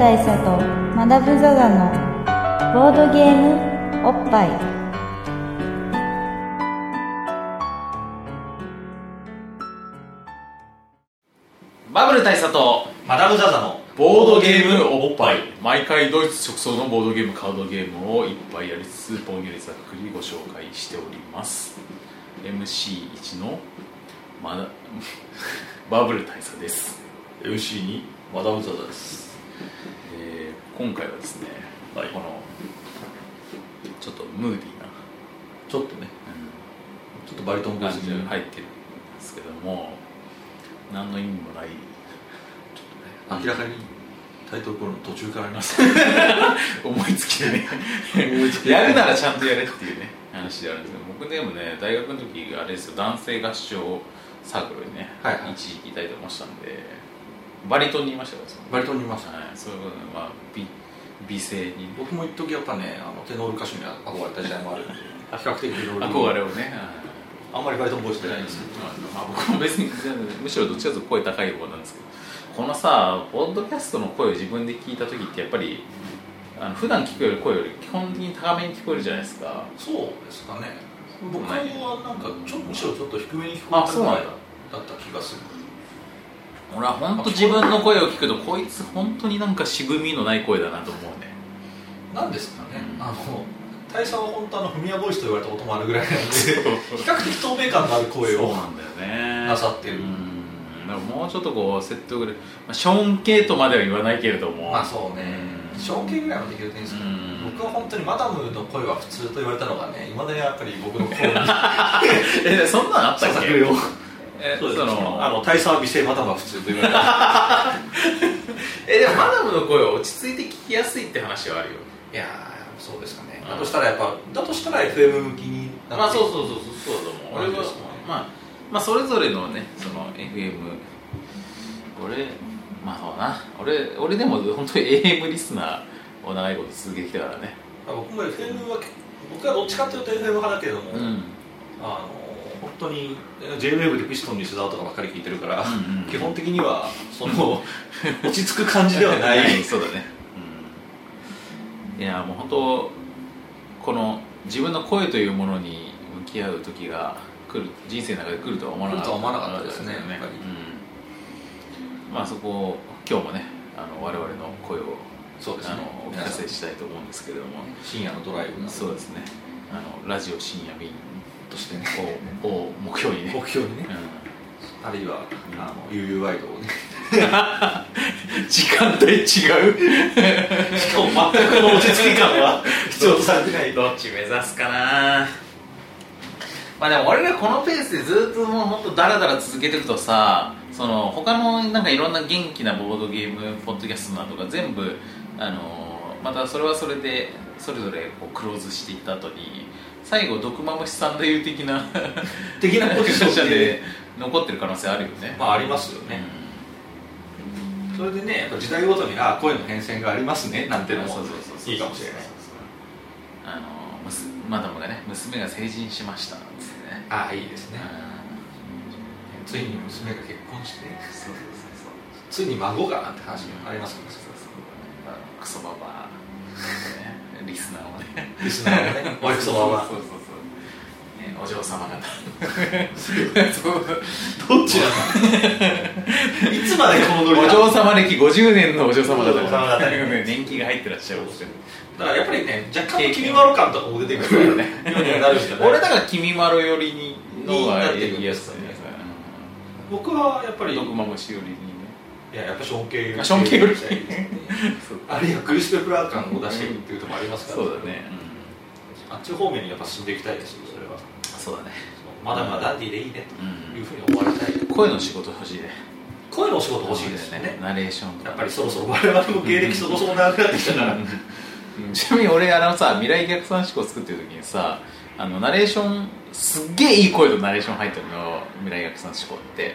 大佐とマダム・ザ・ザのボードゲームおっぱい。バブル大佐とマダム・ザ・ザのボードゲームおっぱい。毎回ドイツ直送のボードゲームカードゲームをいっぱいやりつつぼんやりざっくりご紹介しております MC1 のマダバブル大佐です。MC にマダム・ザ・ザです。えー今回はですね、はいこのちょっとムーディーな、ちょっとねちょっとバリトン感じにが入ってるんですけども何の意味もない明らかにタイトルコールの途中から ね。思いつきでね。やるならちゃんとやれっていうね話であるんですけど僕でもね大学の時あれですよ男性合唱サークルにね、はいはい。一時期いたりとかもしたんでバリトンにいましたからバリトンにいますはい、そういうことでまあ美美声に。ね僕も一時やっぱねあのテノール歌手に憧れた時代もあるんで。比較的いろいろ。憧れをね、あんまりバリトンボイス出ないんですけどまあ、僕も別にむしろどっちかというと声高い方なんですけど。このさポッドキャストの声を自分で聞いた時ってやっぱりあの普段聞くより声より基本的に高めに聞こえるじゃないですか。そうですかね。僕はなんかちょむしろちょっと低めに聞こえたぐらいあそうなんだだった気がする俺は本当自分の声を聞くとこいつ本当になんか渋みのない声だなと思うね。なんですかね、うん。あの大佐は本当あのフミヤボイスと言われたこともあるぐらいなんで比較的透明感のある声をなんだよね。なさってる。うん。だからもうちょっとこう説得力、まあ、ショーン系とまでは言わないけれども。まあそうね。うん。小系ぐらいはできるといいんですけどうん。僕は本当にマダムの声は普通と言われたのがねいまだにやっぱり僕の声に えそんなのあったっけ？えそうですそのあの大佐は美声マダムは普通と言われた えでもマダムの声は落ち着いて聞きやすいって話はあるよ。いやーそうですかね。うん。だとしたらやっぱだとしたら FM 向きになって。まあそうそうそうそうそうだと思う。俺はね。まあまあそれぞれのねその FM 俺まあそうだな。俺俺でも本当に AM リスナーを長いこと続けてきたからね。僕も FM は僕はどっちかというと FM 派だけれども、うん。あの本当に JWAVE でピストンに須田とかばっかり聞いてるから、うんうん基本的にはその落ち着く感じでは ない。そうだね、うん、いやもう本当この自分の声というものに向き合う時が来る人生の中で来るとは思わなかった。来るとは思わなかったですねよやっぱり。うん、まあそこを今日もねあの我々の声をそうですね。あのお聞かせしたいと思うんですけれども。深夜のドライブなそうですね。あのラジオ深夜便としてねをを目標にね。目標にね。うあるいはあの UU ワイドをね。ん 時間帯違う。しかも全くこの落ち着き感は。必要とされてないどっち目指すかな。まあでも俺らこのペースでずっともう本当ダラダラ続けてるとさその他のなんかいろんな元気なボードゲームポッドキャストなどが全部あのまたそれはそれでそれぞれこうクローズしていった後に最後毒マムシサンダユ的な的なポジションで。で残ってる可能性あるよね。まあありますよね、それでねやっぱ時代ごとにあ声の変遷がありますねなんてのもそうそうそうそういいかもしれない。あのマダムがね娘が成人しましたってね。ああいいですね。うん。ついに娘が結婚して。そうそうそうそう。ついに孫がなんて話もありますけど。そうそうあのクソババリスナーをね。リスナーのね。おいくそばはそうそう。そう、ね、お嬢様方。どっちなんだ？いつまでこのノリおだ嬢様歴50年のお嬢様方。年季が入ってらっしゃるだからやっぱりね若干の君まろ感とかも出てくるよ ね。俺だから君まろ寄りにのやつだねですよね。僕はやっぱりい毒マムシ寄りにねややっぱショーン系あショーン系よりそうあるいはクリス・ペプラー感を出していくっていうところありますから。そうだね、あっち方面にやっぱ進んでいきたいですよそれは。そうだね、まだまだダンディーでいいね。うん。というふうに思われたい。声の仕事欲しいね。声のお仕事欲しいですよね。ナレーションやっぱりそろそろ我々も芸歴そろそろ長くなってきたから。うん。ちなみに俺あのさ未来逆算思考作ってる時にさあのナレーションすっげえいい声とナレーション入ってるの。未来逆算思考って、はい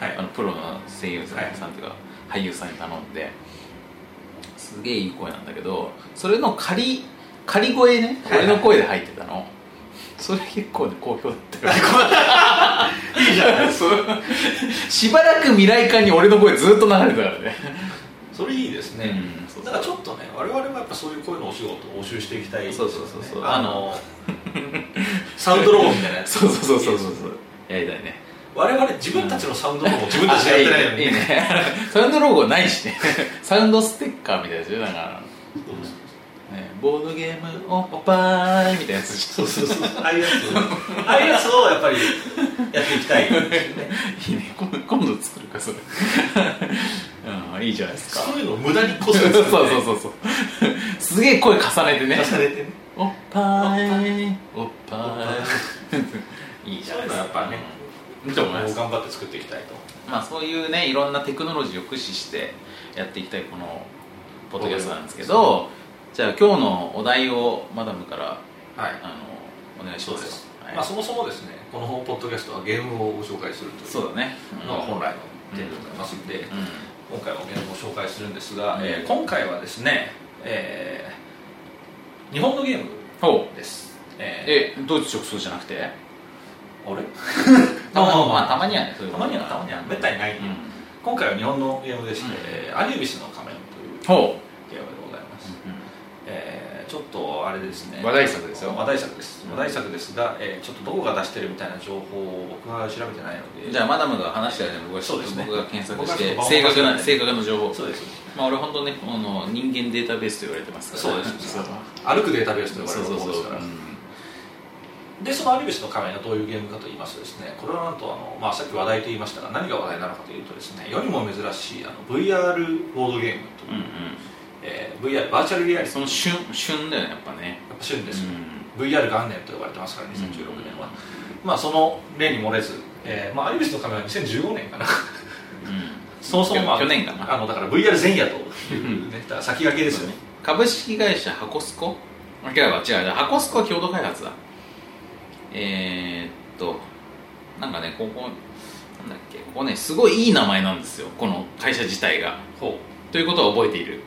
あのプロの声優さんっていうか、俳優さんに頼んですげえいい声なんだけどそれの仮仮声ねはい俺の声で入ってたの、それ結構ね好評だったよ。いいじゃない しばらく未来館に俺の声ずっと流れてたからね。それいいですね、うんだからちょっとね我々はやっぱそういう声のお仕事を募集していきたいね。そうそうそうそう。あの サウンドロゴみたいなやつ。そうそうそうそうそう。やりたいね我々自分たちのサウンドロゴも自分たちでやってないのにいいね。サウンドロゴないしね。サウンドステッカーみたいなやつよなんか、ね、ボードゲームおっぱいみたいなやつそうそうそうああいう。やつああいうやつをやっぱりやっていきたい。いいね。今度今度作るかそれ。うんいいじゃないですか。そういうのを無駄にこそそうそうそうそうそう。すげえ声重ねてね。重ねてね。おっぱい。おっぱい。い。い。じゃないですかやっぱねと思います頑張って作っていきたいとまあそういうねいろんなテクノロジーを駆使してやっていきたいこのポッドキャストなんですけどじゃあ今日のお題をマダムからはい。あのお願いします。まあ、そもそもですねこのポッドキャストはゲームをご紹介するというそうだね。のが本来の点でございますので、うん。今回もゲームを紹介するんですが、うん。えー今回はですね、えー日本のゲームです、ええドイツ直送じゃなくて？ー、あれ？た ままあ。たまにはねたまにはたまには。めったにない、う。ん。今回は日本のゲームでして、アニビスの仮面というほゲームでございます、うえーちょっとあれですね。話題作ですよ。話題作です、うん。話題作ですが、えーちょっとどこが出してるみたいな情報を僕は調べてないので。じゃあマダムが話したように僕がそうですね。僕が検索し僕て正確な正確な情報。そうです。まあ俺本当ねこの人間データベースと言われてますからそうです歩くデータベースと呼ばそうれるそう。すからでそのアニビスの仮面がどういうゲームかと言いますとですねこれはなんとあの、まあ、さっき話題と言いましたが何が話題なのかというとですね世にも珍しいあの VR ボードゲームという、うんうん。えー VR バーチャルリアリティその旬旬だよねやっぱね。やっぱ旬です、うん VR 元年と呼ばれてますから2016年は、まあその例に漏れず、えーまあ、アニビスの仮面は2015年かな。そもそも、まあ、去年かな。あのだから VR 前夜というねら先駆けですよね。株式会社ハコスコ？あ違うわ違う違う。ハコスコは共同開発だえー、っとなんかねここなんだっけここねすごいいい名前なんですよこの会社自体が。ほということは覚えている。う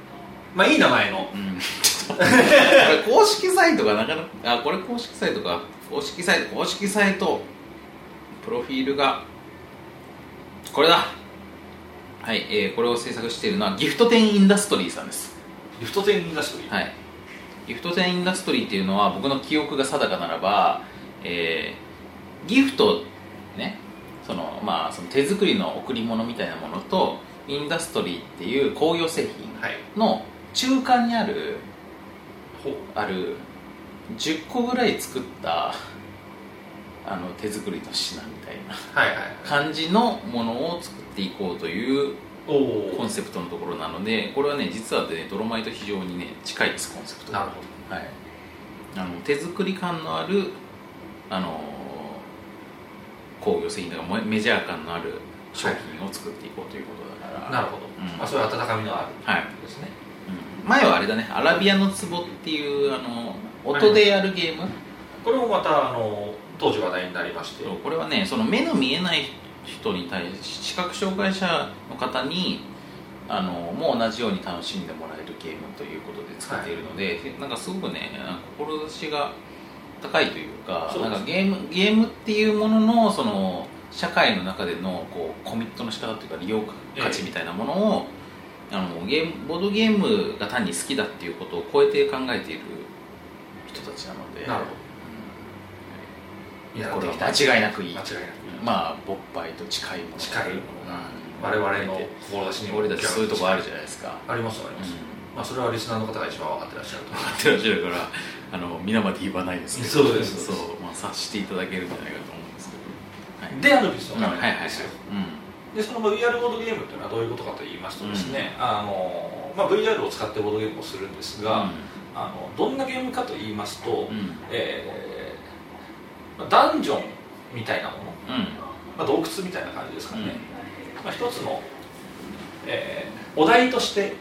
まあいい名前の。うん。ちょっとこれ 公式サイトがなかなかあこれ公式サイトか。公式サイト公式サイト。プロフィールがこれだ。はい、えーこれを制作しているのはギフト店インダストリーさんです。リフト店インダストリー、はい、ギフト店インダストリーっていうのは僕の記憶が定かならば、えーギフトねそのまあその手作りの贈り物みたいなものとインダストリーっていう工業製品はい。の中間にあるほう。ある10個ぐらい作ったあの手作りの品みたいなはいはい感じのものを作っていこうというコンセプトのところなのでこれはね実はねドロマイト非常にね近いですコンセプトが。なるほはい、あの手作り感のあるあの工業製品とかメメジャー感のある商品を作っていこうということだから、どなるほど、うん。まあ、そういう温かみのある。はい。ですね。うん。前はあれだね。アラビアの壺っていうあの音でやるゲーム、これもまたあの当時話題になりまして。これはねその目の見えない人に対し視覚障害者の方にあのもう同じように楽しんでもらえるゲームということで作っているので、なんかすごくね志が高いというかなんかゲームゲームっていうもののその社会の中でのこうコミットの仕方というか利用価値みたいなものを、あのゲームボードゲームが単に好きだっていうことを超えて考えている人たちなので。なるほうん。いやこれは間違いなくいい。間違いなくまあ勃発と近いもの。近いもの。が我々の志にも俺たちそういうとこあるじゃないですか。ありますあります、まあそれはリスナーの方が一番分かってらっしゃると分かってらっしゃるから あの皆まで言わないですけどそうですそうまあ察していただけるんじゃないかと思うんですけど、はい、すでアヌビスの画面ですよ、うでその VR ボードゲームっていうのはどういうことかと言いますとですね、あのまあ、VR を使ってボードゲームをするんですが、あのどんなゲームかと言いますと、んうん。えーまあダンジョンみたいなもの、うん。まあ、洞窟みたいな感じですかね、まあ、一つの、えーお題として、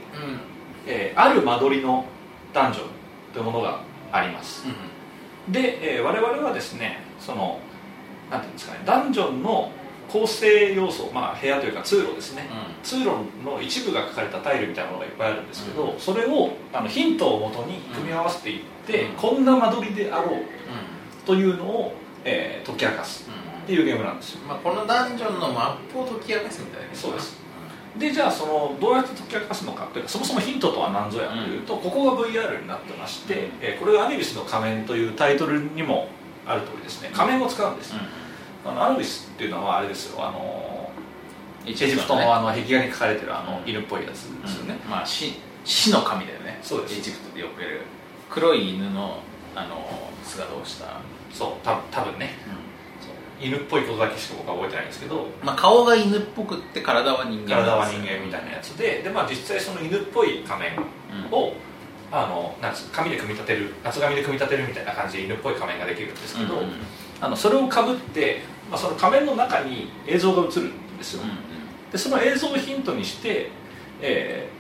えーある間取りのダンジョンというものがあります。で、えー我々はですねそのなんていうんですかねダンジョンの構成要素、まあ、部屋というか通路ですね、通路の一部が書かれたタイルみたいなものがいっぱいあるんですけど、それをあのヒントをもとに組み合わせていって、うん。こんな間取りであろううというのを、えー解き明かすん。っていうゲームなんですよ。まあ、このダンジョンのマップを解き明かすみたいな。そうですでじゃあそのどうやって解き明かすのかというかそもそもヒントとは何ぞやというと、ここが VR になってまして、えーこれがアニビスの仮面というタイトルにもある通りですね。仮面を使うんです、あのアヌビスっていうのはあれですよ。あのエジプトのあの壁画に描かれてるあの犬っぽいやつですよね、まあ死死の神だよね。そうです。エジプトでよくやる。黒い犬のあの姿をした、そうた多分ね犬っぽいことだけしか僕は覚えてないんですけどまあ、顔が犬っぽくって体は人間体は人間みたいなやつでで、まあ、実際その犬っぽい仮面を、あのなん紙で組み立てる厚紙で組み立てるみたいな感じで犬っぽい仮面ができるんですけど、うんうんあのそれをかぶって、まあ、その仮面の中に映像が映るんですよ、でその映像をヒントにして、えー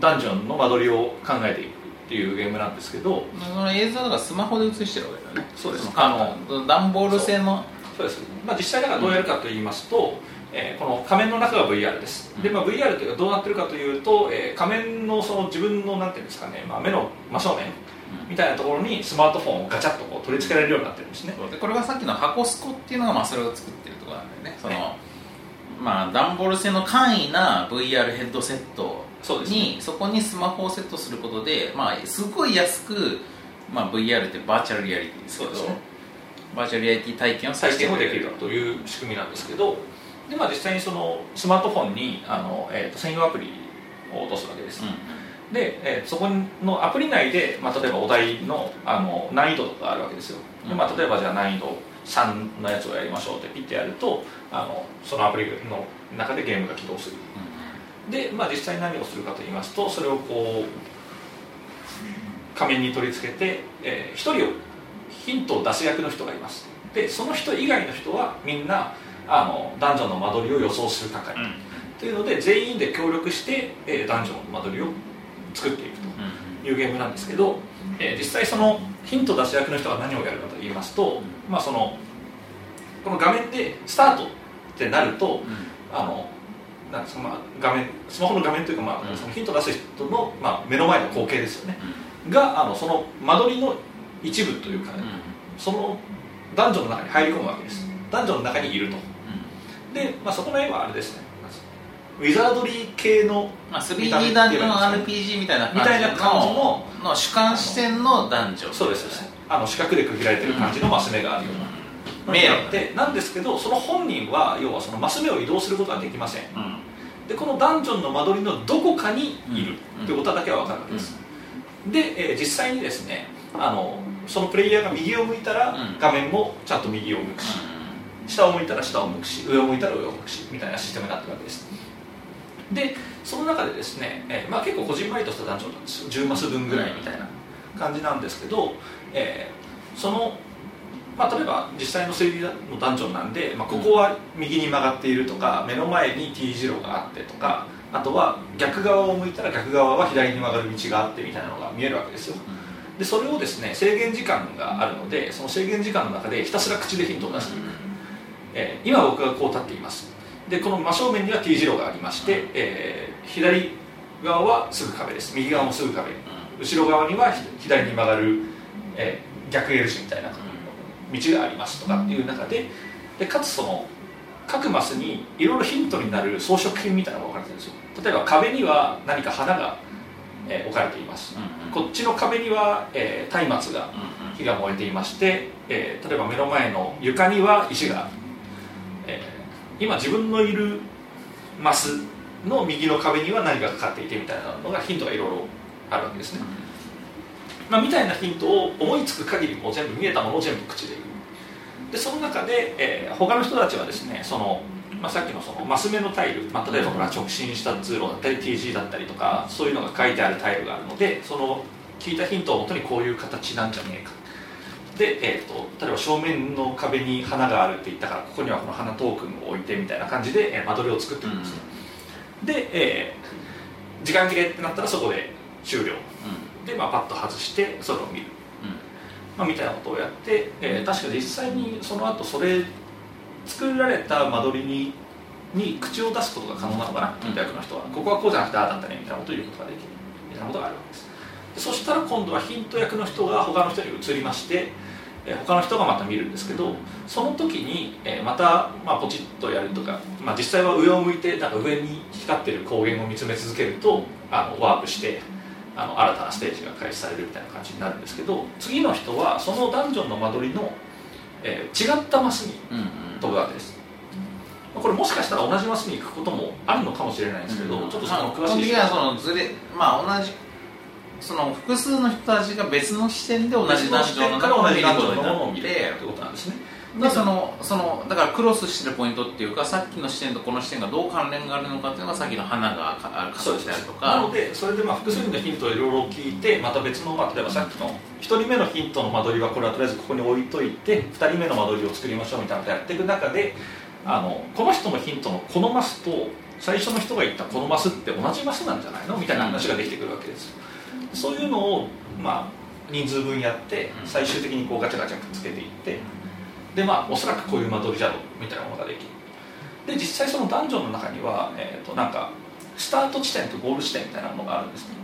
ダンジョンの間取りを考えていくっていうゲームなんですけどその映像とかスマホで映してるわけだよね。そうです。のあの段ボール製のそうです、まあ、実際だからどうやるかと言いますと、えーこの仮面の中が VR です、で、まあ、VR というかどうなってるかというと、えー仮面のその自分のなんていうんですかね、まあ、目の真正面みたいなところにスマートフォンをガチャッとこう取り付けられるようになってるんですね。でこれがさっきの箱スコっていうのがまあそれを作ってるところなんだよね。そのまあ段ボール製の簡易な VR ヘッドセットそうですにそこにスマホをセットすることで、まあ、すごい安く、まあ、VR ってバーチャルリアリティですけど。そうですねバーチャルリアリティ体験を体験もできる。るという仕組みなんですけどで、まあ、実際にそのスマートフォンにあの、えーと専用アプリを落とすわけです、で、えーそこのアプリ内で、まあ、例えばお題のあの難易度とかあるわけですよ。で、まあ、例えばじゃあ難易度3のやつをやりましょうってピッてやるとあのそのアプリの中でゲームが起動する。で、まあ、実際何をするかと言いますとそれをこう仮面に取り付けて、え1人をヒントを出す役の人がいますでその人以外の人はみんなあのダンジョンの間取りを予想する係、というので全員で協力して、えーダンジョンの間取りを作っていくと。いうゲームなんですけど、えー実際そのヒント出す役の人が何をやるかと言いますと、まあ、そのこの画面でスタートってなるとあのなんかまあ画面スマホの画面というか、まあうん。そのヒント出す人の、まあ、目の前の光景ですよね。があのその間取りの一部というか、そのダンジョンの中に入り込むわけです。ダンジョンの中にいると。で、まあ、そこの絵はあれですね。ウィザードリー系のまあ、見た目 3D ダンジョン RPG みたいなみたいな感じのの主観視点のダンジョンそうです。あの四角で区切られてる感じのマス目があるような、迷路でなんですけどその本人は要はそのマス目を移動することはできません。うん。でこのダンジョンの間取りのどこかにいるうんということだけは分かるわけです、で、えー実際にですねあのそのプレイヤーが右を向いたらうん。画面もちゃんと右を向くし、下を向いたら下を向くし上を向いたら上を向くしみたいなシステムになってるわけです。でその中でですね、えーまあ、結構こじんまりとしたダンジョンなんですよ。10マス分ぐらいみたいな感じなんですけど、えーその、まあ、例えば実際の 3D のダンジョンなんで、まあ、ここは右に曲がっているとか目の前に T 字路があってとかあとは逆側を向いたら逆側は左に曲がる道があってみたいなのが見えるわけですよでそれをですね制限時間があるのでその制限時間の中でひたすら口でヒントを出していく、えー今僕がこう立っています。でこの真正面には T 字路がありまして、えー左側はすぐ壁です。右側もすぐ壁。後ろ側にはひ左に曲がる、えー逆 L 字みたいな道がありますとかっていう中ででかつその各マスにいろいろヒントになる装飾品みたいなのが置かれてるんですよ。例えば壁には何か花が、えー置かれています。こっちの壁にはえー松明が火が燃えていまして、えー例えば目の前の床には石が、えー今自分のいるマスの右の壁には何がかかっていてみたいなのがヒントがいろいろあるわけですね、まあ、みたいなヒントを思いつく限りもう全部見えたものを全部口で言う。でその中で、えー他の人たちはですねその、まあ、さっきのそのマス目のタイル、まあ、例えばこれは直進した通路だったり TG だったりとかそういうのが書いてあるタイルがあるのでその聞いたヒントをもとにこういう形なんじゃねえか。で、えー、と例えば正面の壁に花があるって言ったからここにはこの花トークンを置いてみたいな感じで、えー間取りを作っていくんですね、で、えー時間切れってなったらそこで終了。で、まあ、パッと外してそれを見る、まあ、みたいなことをやって、えー確か実際にその後それ作られた間取りにに口を出すことが可能なのかなヒント役の人は。ここはこうじゃなくてああだったねみたいなことを言うことができる。みたいなことがあるわけですでそしたら今度はヒント役の人が他の人に移りまして、えー他の人がまた見るんですけどその時に、えーまた、まあ、ポチッとやるとか、まあ、実際は上を向いてなんか上に光ってる光源を見つめ続けるとあのワープしてあの新たなステージが開始されるみたいな感じになるんですけど次の人はそのダンジョンの間取りの、えー違ったマスにうんうん飛ぶわけですこれもしかしたら同じマスに行くこともあるのかもしれないんですけど、ちょっとその詳しい。基本的にはそのずれまあ同じその複数の人たちが別の視点で同じダンジョンのものを見っててるってことなんですねでそのそのだからクロスしてるポイントっていうかさっきの視点とこの視点がどう関連があるのかっていうのがさっきの花がかあってあるとなかのでそれでまあ複数のヒントをいろいろ聞いてまた別の、まあ、例えばさっきの1人目のヒントの間取りはこれはとりあえずここに置いといて2人目の間取りを作りましょうみたいなことをやっていく中であのこの人のヒントのこのマスと最初の人が言ったこのマスって同じマスなんじゃないのみたいな話ができてくるわけです。そういうのを、まあ、人数分やってうん。最終的にこうガチャガチャくっつけていってでまあおそらくこういう間取りじゃろうみたいなものができる。で実際そのダンジョンの中には、えー、となんかスタート地点とゴール地点みたいなものがあるんですね。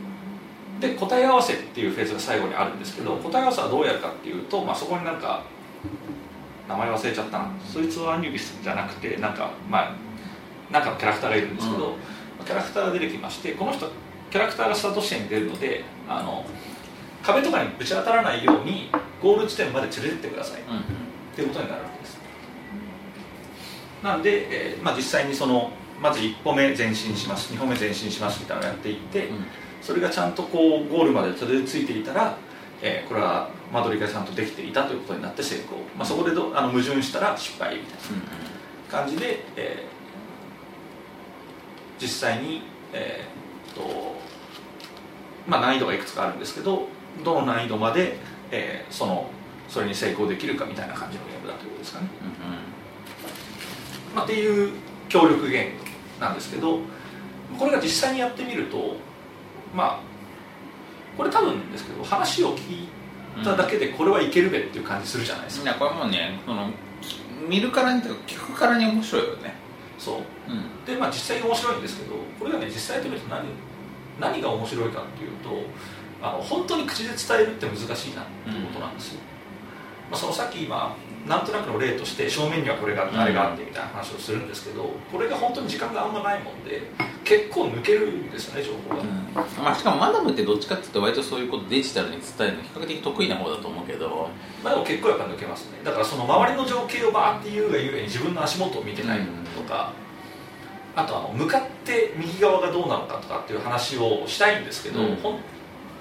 で答え合わせっていうフェーズが最後にあるんですけど答え合わせはどうやるかっていうと、まあ、そこになんか名前忘れちゃったな。そいつはアニュビスじゃなくてなんかまあなんかのキャラクターがいるんですけど、うん。キャラクターが出てきましてこの人キャラクターがスタート地点に出るのであの壁とかにぶち当たらないようにゴール地点まで連れてってください。うんうんっていうことになるわけです。なんで、えーまあ、実際にそのまず1歩目前進します2歩目前進しますみたいなのをやっていって、うん。それがちゃんとこうゴールまでたどり着いていたら、えーこれは間取りがちゃんとできていたということになって成功、まあ、そこでどあの矛盾したら失敗みたいな感じで、えー実際に、えーとまあ、難易度がいくつかあるんですけどどの難易度まで、えーそのそれに成功できるかみたいな感じのゲームだということですかね、まあ、っていう協力ゲームなんですけどこれが実際にやってみるとまあこれ多分ですけど話を聞いただけでこれはいけるべっていう感じするじゃないですか、いやこれもうねその見るからにというか聞くからに面白いよね。そう。うん。でまあ実際に面白いんですけどこれがね実際やってみると何何が面白いかっていうとあの本当に口で伝えるって難しいなっていうことなんですよ、まあ、そのさっき今なんとなくの例として正面にはこれがあってあれがあってみたいな話をするんですけどこれが本当に時間があんまないもんで結構抜けるんですよね情報が、まあ、しかもマダムってどっちかっていうと割とそういうことデジタルに伝えるの比較的得意な方だと思うけど。まあ、でも結構やっぱ抜けますね。だからその周りの情景をバーって言うがゆえに自分の足元を見てないとか、あとあの向かって右側がどうなのかとかっていう話をしたいんですけど、うん。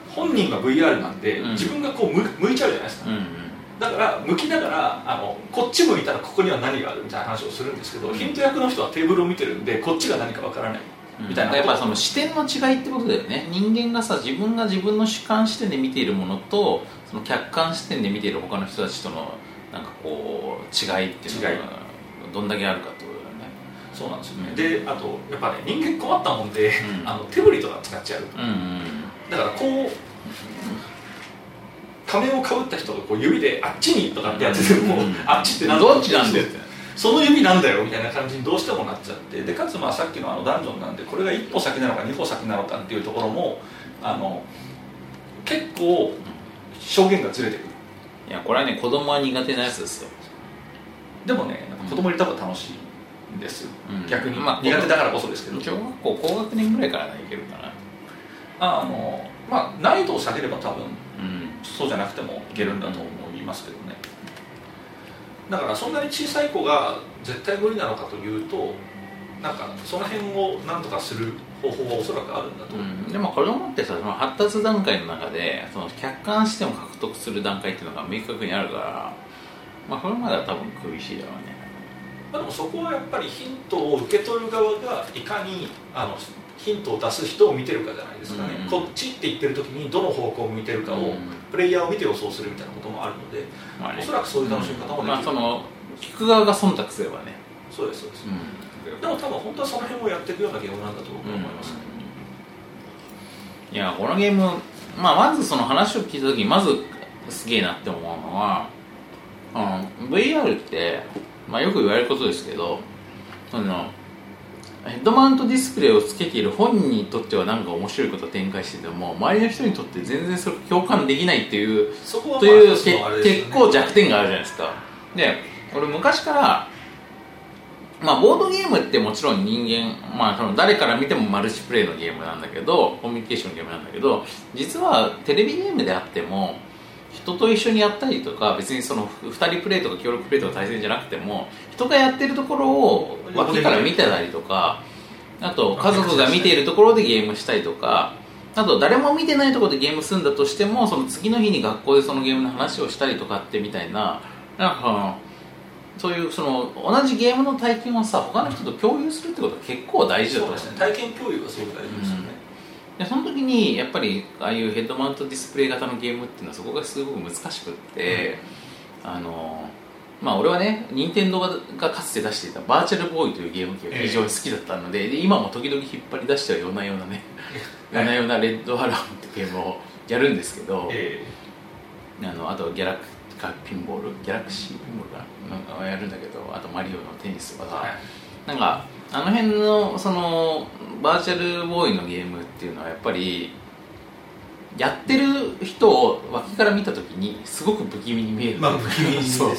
本人が VR なんで、うん。自分がこう向向いちゃうじゃないですか、うんうんだから向きながらあのこっち向いたらここには何があるみたいな話をするんですけど、ヒント役の人はテーブルを見てるんでこっちが何かわからない。みたいなやっぱその視点の違いってことだよね。人間がさ自分が自分の主観視点で見ているものとその客観視点で見ている他の人たちとのなんかこう違いっていうのがどんだけあるかってことだよね。そうなんですよね、うん。であとやっぱね人間困ったもんで、うん。あの手振りとか使っちゃう。うんうんだからこう仮面をかぶった人がこう指であっちにとかってやってても、うん。あっちってどっちなんだよってその指なんだよみたいな感じに。どうしてもなっちゃってでかつまあさっきのあのダンジョンなんでこれが一歩先なのか二歩先なのかっていうところもあの結構証言がずれてくる。いやこれはね子供は苦手なやつですよ。でもね子供た方が楽しいんですよ、うん。逆に、まあ苦手だからこそですけど。小学校高学年ぐらいからいけるかな。あのまあ難易度を下げれば多分うんそうじゃなくてもいけるんだと思いますけどね。だからそんなに小さい子が絶対無理なのかというとなんかその辺を何とかする方法はおそらくあるんだと。思う、うん、でも子供ってさその発達段階の中でその客観視点を獲得する段階っていうのが明確にあるからまあこれまでは多分苦しいだろうね。まあ、でもそこはやっぱりヒントを受け取る側がいかにあのヒントを出す人を見てるかじゃないですかね、うんこっちって言ってる時にどの方向を向いてるかを、うん。プレイヤーを見て予想するみたいなこともあるので、まあね。おそらくそういう楽しみ方もできる、まあその聞く側が忖度すればね。そうです。そうです、うん。でも多分本当はその辺をやっていくようなゲームなんだと僕は思いますね、いやこのゲーム、まあ、まずその話を聞いた時にまずすげえなって思うのはあの VR って、まあ、よく言われることですけどそのヘッドマウントディスプレイをつけている本人にとってはなんか面白いことを展開してても周りの人にとって全然それ共感できないっていうそこはというまあ一つのあれですよね。結構弱点があるじゃないですか。で俺昔からまあボードゲームってもちろん人間まあその誰から見てもマルチプレイのゲームなんだけどコミュニケーションのゲームなんだけど実はテレビゲームであっても人と一緒にやったりとか別にその2人プレイとか協力プレイとか対戦じゃなくても人がやってるところを脇から見てたりとかあと家族が見ているところでゲームしたりとかあと誰も見てないところでゲームするんだとしてもその次の日に学校でそのゲームの話をしたりとかってみたいななんかそういうその同じゲームの体験をさ他の人と共有するってことは結構大事だと思う。体験共有がすごく大事ですよね、でその時にやっぱりああいうヘッドマウントディスプレイ型のゲームっていうのはそこがすごく難しくって、あのまあ俺はね任天堂ががかつて出していたバーチャルボーイというゲーム機が非常に好きだったので,、で今も時々引っ張り出しては ようなようなねはい夜な夜なレッドアラームってゲームをやるんですけど、えあのあとギャラクカピンボール？ギャラクシーピンボールかな？なんかやるんだけどあとマリオのテニスとかさ、はい。なんかあの辺のそのバーチャルボーイのゲームっていうのはやっぱりやってる人を脇から見た時にすごく不気味に見える。まあ不気味ですそう。ね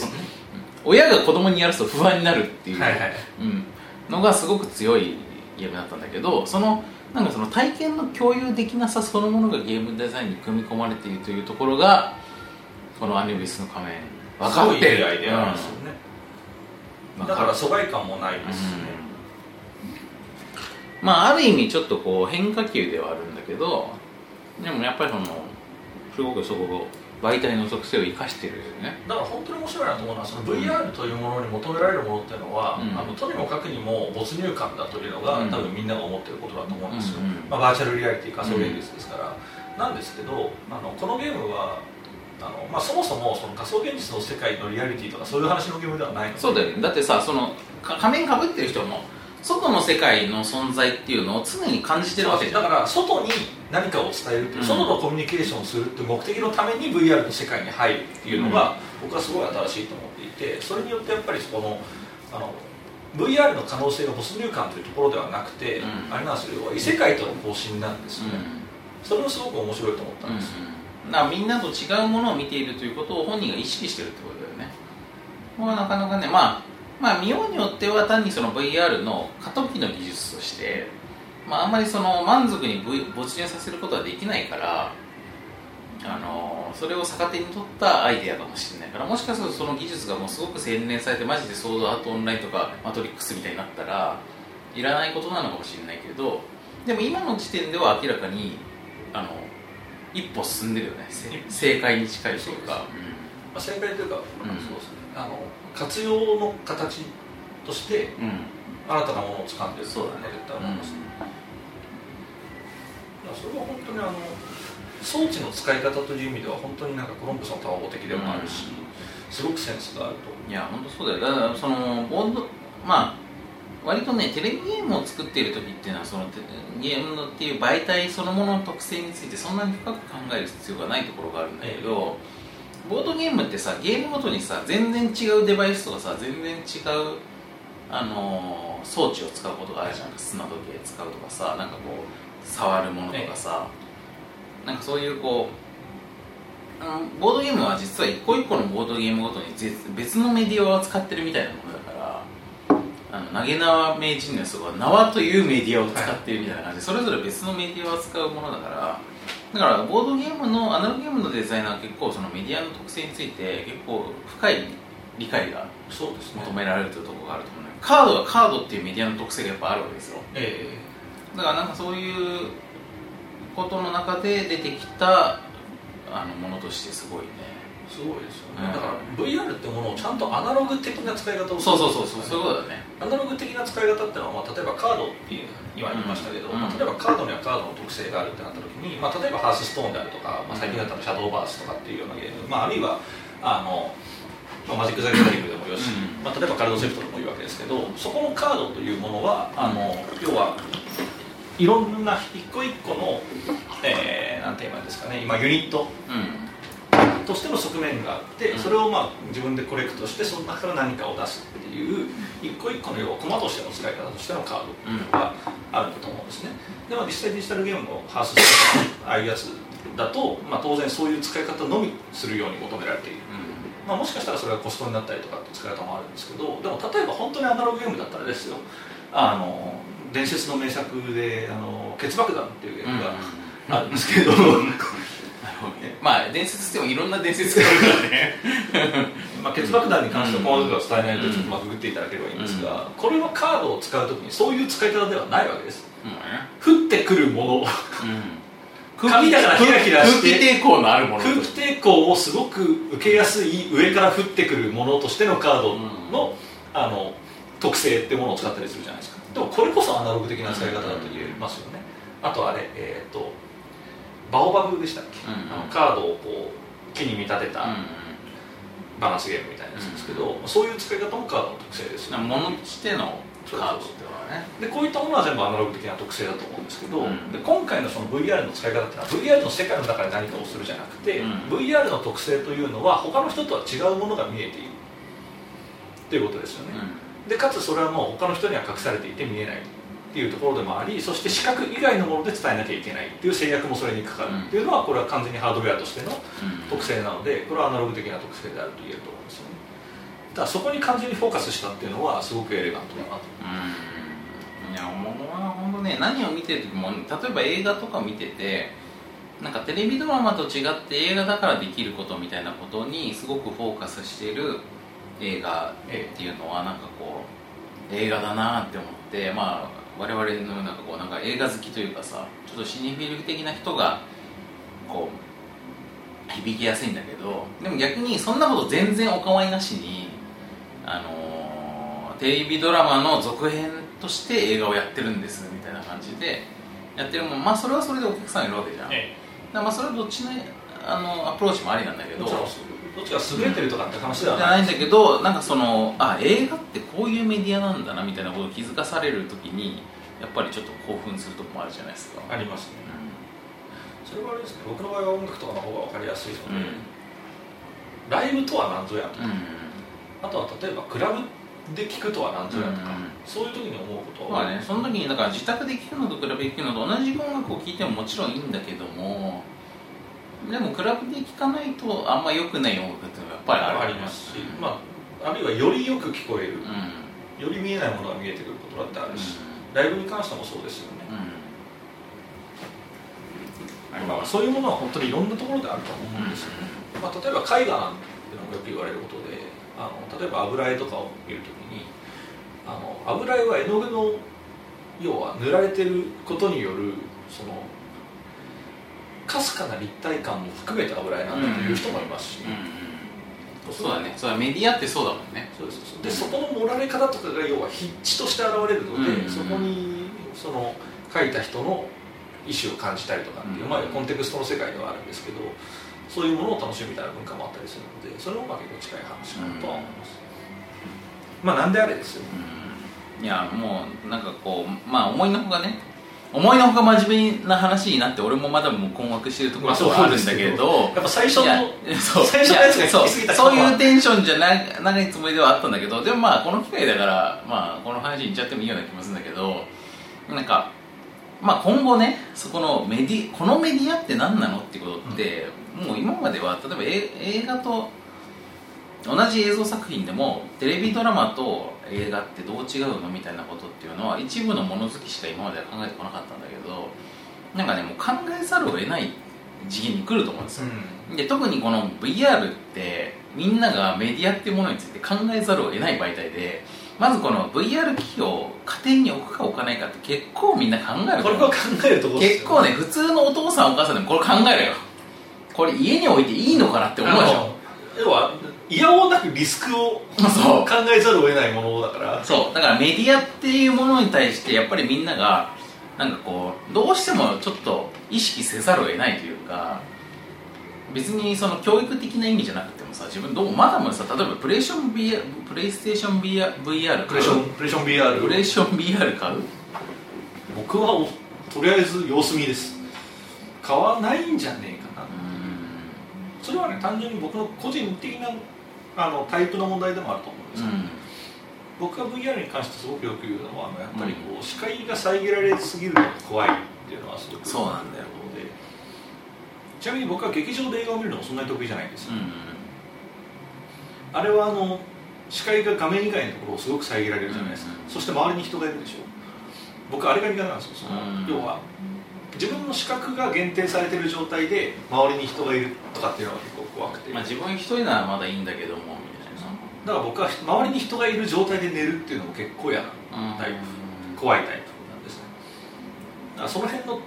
親が子供にやると不安になるっていう、はいはいうん、のがすごく強いゲームだったんだけどそのなんかその体験の共有できなさそのものがゲームデザインに組み込まれているというところがこのアニビスの仮面。分かってる。アイデアなんですよね、うん。だから疎外感もないですしね、まあある意味ちょっとこう変化球ではあるんだけどでもやっぱりそのすごくそこを媒体の特性を生かしてるよね。だから本当に面白いなと思うのはその VR というものに求められるものっていうのは、うん。あのとにもかくにも没入感だというのが、うん。多分みんなが思ってることだと思うんですよ、うん。うんまあ、バーチャルリアリティ仮想現実ですから、なんですけどあのこのゲームはあの、まあ、そもそもその仮想現実の世界のリアリティとかそういう話のゲームではないそうだよね。だってさそのか仮面かぶってる人も外の世界の存在っていうのを常に感じてるわけだから外に何かを伝えるっていう、うん。外のコミュニケーションをするっていう目的のために VR の世界に入るっていうのが、僕はすごい新しいと思っていてそれによってやっぱりそこのあの VR の可能性が没入感というところではなくて、うん。あれなんですよ異世界との交信なんですよね、それもすごく面白いと思ったうんんですよ、うん、みんなと違うものを見ているということを本人が意識してるってことだよね。これはなかなかねまあまあ見ようによっては単にその VR の過渡期の技術として、まあ、あんまりその満足にぶ没入させることはできないからあのそれを逆手に取ったアイデアかもしれないからもしかするとその技術がもうすごく洗練されてマジでソードアートオンラインとかマトリックスみたいになったらいらないことなのかもしれないけどでも今の時点では明らかにあの一歩進んでるよね。せ正解に近いというか。まあ、正解というか、ん。そうですね。あの活用の形として新たなものを掴んでるそうだね。絶対思います、だからそれは本当にあの装置の使い方という意味では本当になんかコロンブスの卵的でもあるし、すごくセンスがあるといや本当そうだよ。だからそのボードまあ割とねテレビゲームを作っている時っていうのはそのテゲームのっていう媒体そのものの特性についてそんなに深く考える必要がないところがあるんだけど、ボードゲームってさゲームごとにさ全然違うデバイスとかさ全然違うあのー装置を使うことがあるじゃん。砂時計使うとかさなんかこう触るものとかさ、なんかそういうこうあのボードゲームは実は一個一個のボードゲームごとにぜ別のメディアを扱ってるみたいなものだからあの投げ縄名人のやつは縄というメディアを使っているみたいな感じで、それぞれ別のメディアを扱うものだからだからボードゲームのアナログゲームのデザイナーは結構そのメディアの特性について結構深い理解が求められるというところがあると思うねカードはカードっていうメディアの特性がやっぱあるわけですよ。えだからなんかそういうことの中で出てきたあのものとしてすごいねえすごいですよね、うん。だから VR ってものをちゃんとアナログ的な使い方をする。そうそうそうそうそう。いうことだね。アナログ的な使い方っていうのは、まあ、例えばカードっていう今言いましたけど、うん。まあ、例えばカードにはカードの特性があるってなった時に、まあ、例えばハースストーンであるとか、まあ、最近だったらシャドーバースとかっていうようなゲーム、まあ、あるいはあの、まあ、マジック・ザ・ギャザリングでもよし、うん。まあ、例えばカルドセプトでもいいわけですけどそこのカードというものはあの要はいろんな一個一個の、えー、なんて言えばいいんですかね今ユニットうんとしての側面があって、うん。それをまあ自分でコレクトしてその中から何かを出すっていう一個一個の要は駒としての使い方としてのカードがあるんだと思うんですね。で、まあ、実際デジタルゲームのハースステーションああいうやつだと、まあ、当然そういう使い方のみするように求められている。まあ、もしかしたらそれがコストになったりとかって使い方もあるんですけどでも例えば本当にアナログゲームだったらですよ。あの伝説の名作で「あのケツ爆弾」っていうゲームがあるんですけれども、なるほどね。まあ伝説ってもいろんな伝説があるからね。まあ、ケツ爆弾に関しては細かくは伝えないのでちょっとまあググっていただければいいんですが、これはカードを使うときにそういう使い方ではないわけです。降ってくるもの紙だからヒラヒラして。空気抵抗のあるもの。空気抵抗をすごく受けやすい上から降ってくるものとしてのカードの,、あの特性ってものを使ったりするじゃないですか。でもこれこそアナログ的な使い方だと言えますよね、あとあれえっ、とバオバブでしたっけ、うんあのカードをこう木に見立てたバランスゲームみたいなやつですけど、そういう使い方もカードの特性ですよねものとしてのカードってことだね。でこういったものは全部アナログ的な特性だと思うんですけど、うん。で今回のその VR の使い方っていうのは VR の世界の中で何かをするじゃなくて、うん。VR の特性というのは他の人とは違うものが見えているっていうことですよね、でかつそれはもう他の人には隠されていて見えないっていうところでもありそして視覚以外のもので伝えなきゃいけないっていう制約もそれにかかる。っていうのはこれは完全にハードウェアとしての特性なのでこれはアナログ的な特性であると言えると思うんですよね。ただそこに完全にフォーカスしたっていうのはすごくエレガントだなと。うん。いやもう本当ね何を見てる時も例えば映画とか見ててなんかテレビドラマと違って映画だからできることみたいなことにすごくフォーカスしている映画っていうのはなんかこう映画だなって思ってまあ我々のようなこうなんか映画好きというかさちょっとシネフィル的な人がこう響きやすいんだけどでも逆にそんなこと全然お構いなしにあのーテレビドラマの続編として映画をやってるんですみたいな感じでやってるもん。まあそれはそれでお客さんいるわけじゃん、だからまあそれはどっちのあのアプローチもありなんだけど。どっちが優れてるとかって話ではじゃないんだけどなんかそのあ映画ってこういうメディアなんだなみたいなことを気づかされる時にやっぱりちょっと興奮するとこもあるじゃないですか、ありますね。それはあれですね。僕の場合は音楽とかの方が分かりやすいので、うん。ライブとは何ぞやとか、うん。あとは例えばクラブで聴くとは何ぞやとか、うんそういう時に思うことはまあね、その時にだから自宅で聴くのと比べて聴くのと同じ音楽を聴いてももちろんいいんだけどもでもクラブで聴かないとあんま良くない音楽っていうのはやっぱりありますし、まあ、あるいはよりよく聞こえる、うん。より見えないものが見えてくることだってあるし、ライブに関してもそうですよね、うん。まあ、そういうものは本当にいろんなところであると思うんですよね、まあ、例えば絵画なんていうのもよく言われることであの例えば油絵とかを見るときにあの油絵は絵の具の要は塗られてることによるそのかすかな立体感も含めて油絵なんだという人もいますし、うんそうだね。そうだメディアってそうだもんね。そうです。でそこの盛られ方とかが要は筆致として現れるので、うんそこにその描いた人の意思を感じたりとかっていう、うんまあ、コンテクストの世界ではあるんですけどそういうものを楽しむみたいな文化もあったりするのでそれもまあ結構近い話かなとは思います、まあなんであれですよ。うん。いやもうなんかこうまあ思いのほかね思いのほか真面目な話になって俺もまだもう困惑してるところはあるんだけど、やっぱ最初のそう最初のやつがいそう行き過ぎたそういうテンションじゃな ないつもりではあったんだけどでもまあこの機会だから、まあ、この話に行っちゃってもいいような気もするんだけどなんか、まあ、今後ねそこのメディこのメディアって何なのってことって、もう今までは例えばえ映画と同じ映像作品でもテレビドラマと映画ってどう違うのみたいなことっていうのは一部の物好きしか今までは考えてこなかったんだけどなんかねもう考えざるを得ない次元に来ると思うんですよ、で特にこの VR ってみんながメディアっていうものについて考えざるを得ない媒体でまずこの VR 機器を家庭に置くか置かないかって結構みんな考えるこれは考えるところですよ結構ね普通のお父さんお母さんでもこれ考えるよ。これ家に置いていいのかなって思うでしょ。要はいやおうなくリスクをそう考えざるを得ないものだから。そう。だからメディアっていうものに対してやっぱりみんながなんかこうどうしてもちょっと意識せざるを得ないというか別にその教育的な意味じゃなくてもさ自分どうまだまださ例えばプレイステーション VR プレイステーション VR, VR プレーションプレーション VR プレーション VR 買う？僕はおとりあえず様子見です。買わないんじゃねえかな。うそれはね単純に僕の個人的なあのタイプの問題でもあると思うんですよ、僕が VR に関してすごくよく言うのはやっぱりこう視界が遮られすぎるのが怖いっていうのはすごくそうなんだよ。でちなみに僕は劇場で映画を見るのもそんなに得意じゃないんですよ、あれはあの視界が画面以外のところをすごく遮られるじゃないですか、うんそして周りに人がいるでしょ。僕あれが苦手なんですよその、うん要は自分の視覚が限定されてる状態で周りに人がいるとかっていうのが結構怖くて、まあ自分一人ならまだいいんだけどもみたいな。だから僕は周りに人がいる状態で寝るっていうのも結構嫌なタイプ。怖いタイプなんですね。だからその辺の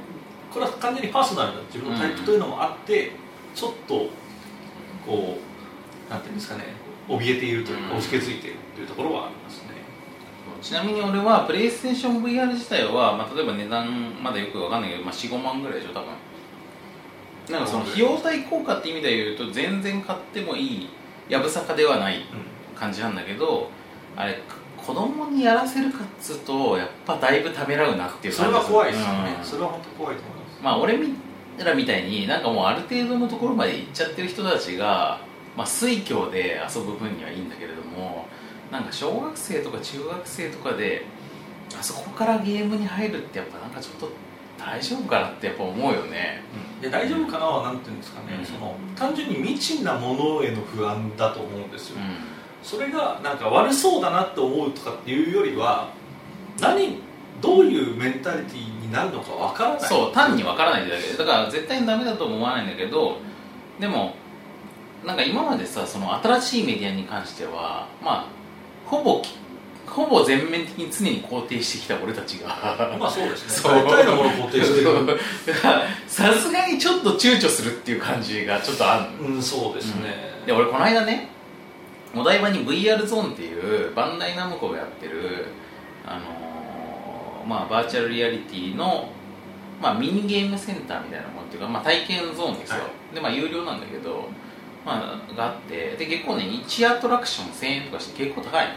これは完全にパーソナルな自分のタイプというのもあって、ちょっとこうなんていうんですかね怯えているというかうん。押しけついているというところはありますね、ちなみに俺はプレイステーション VR 自体は、まあ、例えば値段まだよくわかんないけど、まあ、45万ぐらいでしょ多分なんかその費用対効果って意味で言うと全然買ってもいいやぶさかではない感じなんだけどあれ子供にやらせるかっつうとやっぱだいぶためらうなっていうそれは怖いですよね、うん。それは本当怖いと思います。まあ俺らみたいになんかもうある程度のところまで行っちゃってる人たちが、まあ、水郷で遊ぶ分にはいいんだけれどもなんか小学生とか中学生とかであそこからゲームに入るってやっぱなんかちょっと大丈夫かなってやっぱ思うよね。で大丈夫かなはなんていうんですかね、うん。その単純に未知なものへの不安だと思うんですよ、うそれがなんか悪そうだなって思うとかっていうよりは何どういうメンタリティーになるのかわからない。んそう単にわからないだけ。だから絶対にダメだとも思わないんだけどでもなんか今までさその新しいメディアに関してはまあほぼほぼ全面的に常に肯定してきた俺たちが。まあそうですね。大体のものを肯定してる。さすがにちょっと躊躇するっていう感じがちょっとあるのうんそうですね、で俺この間ねお台場に VR ゾーンっていうバンダイナムコがやってるあのーまあバーチャルリアリティのまあミニゲームセンターみたいなものっていうか、まあ、体験ゾーンですよ、はでまあ有料なんだけどまあがあってで結構ね1アトラクション1000円とかして結構高いの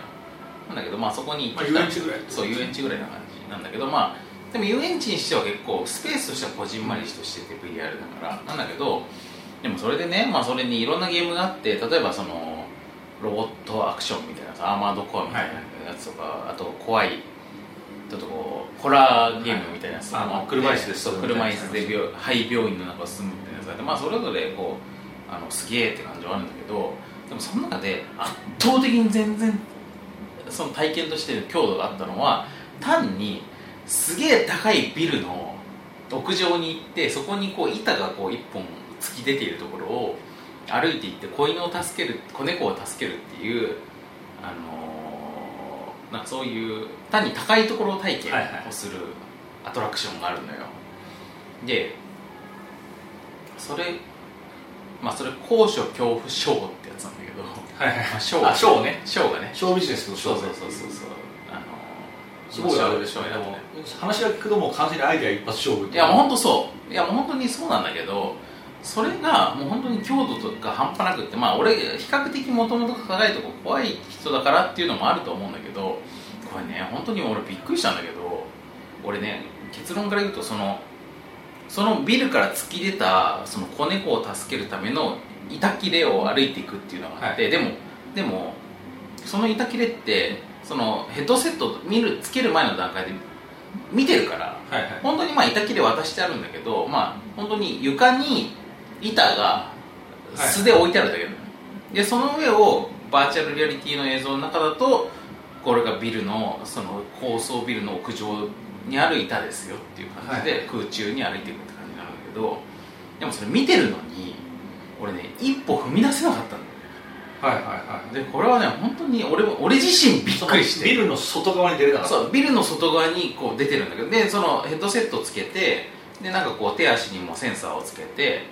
なんだけどまあそこに行ってきたまあ遊園地ぐらいそう遊園地ぐらいな感じなんだけどまあでも遊園地にしては結構スペースとしてはこじんまりとしてて VR だからなんだけどでもそれでね、まあ、それにいろんなゲームがあって例えばそのロボットアクションみたいなさアーマードコアみたいなやつとか、あと怖いちょっとこうホラーゲームみたいなやつとかもはい車椅子でそう車椅子で病廃病院の中を進むみたいなやつ。があってまあそれぞれこうあのすげえって感じはあるんだけどでもその中で圧倒的に全然その体験としての強度があったのは単にすげえ高いビルの屋上に行ってそこにこう板がこう一本突き出ているところを歩いていって子犬を助ける子猫を助けるっていうあのーなんかそういう単に高いところ体験はいはい。をするアトラクションがあるのよ。でそれまあそれ高所恐怖ショーってやつなんだけど、はいはいまあ、ショーあね。ショーがねショービジネスのショーそう。そうそうそうすごいあれですショーやってね話が聞くともう完全にアイデア一発勝負いやもう本当そう。いやもう本当にそうなんだけどそれがもう本当に強度とか半端なくってまあ俺比較的もともと高いとこ怖い人だからっていうのもあると思うんだけどこれね本当に俺びっくりしたんだけど俺ね結論から言うとそのそのビルから突き出たその子猫を助けるための板切れを歩いていくっていうのがあって、はでもでもその板切れってそのヘッドセット見るつける前の段階で見てるからはいはい。本当にまあ板切れ渡してあるんだけどまあ本当に床に板が素で置いてあるだけなの、でその上をバーチャルリアリティの映像の中だとこれがビルのその高層ビルの屋上にある板ですよっていう感じで空中に歩いていくって感じなんだけどでもそれ見てるのに俺ね一歩踏み出せなかったんだよねはいはいはい。でこれはね本当に俺も俺自身びっくりして。ビルの外側に出れなかった。そうビルの外側にこう出てるんだけどでそのヘッドセットつけてでなんかこう手足にもセンサーをつけて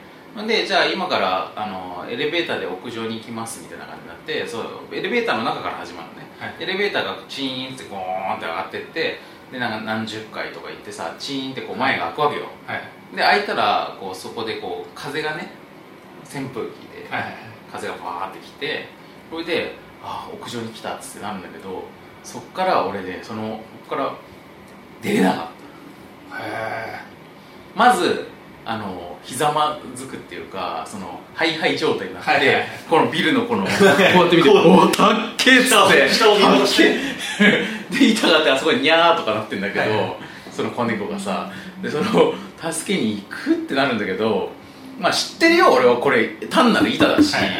でじゃあ今からあのエレベーターで屋上に行きますみたいな感じになってそうエレベーターの中から始まるのね、はい。エレベーターがチーンってゴーンって上がってってでなんか何十回とか行ってさチーンってこう前が開くわけよ。はい。で開いたらこうそこでこう風がね扇風機で風がバーってきてそれでああ屋上に来たっつってなるんだけどそっから俺でそのこっから出れなかった。へまずあのひざまずくっていうかそのハイハイ状態になって、はいはいはい。このビルのこのこうやって見て「おおたっけ!」っつってで板があってあそこにニャーとかなってんだけど、はいはい。その子猫がさでその助けに行くってなるんだけどまあ知ってるよ俺はこれ単なる板だし、はいはい。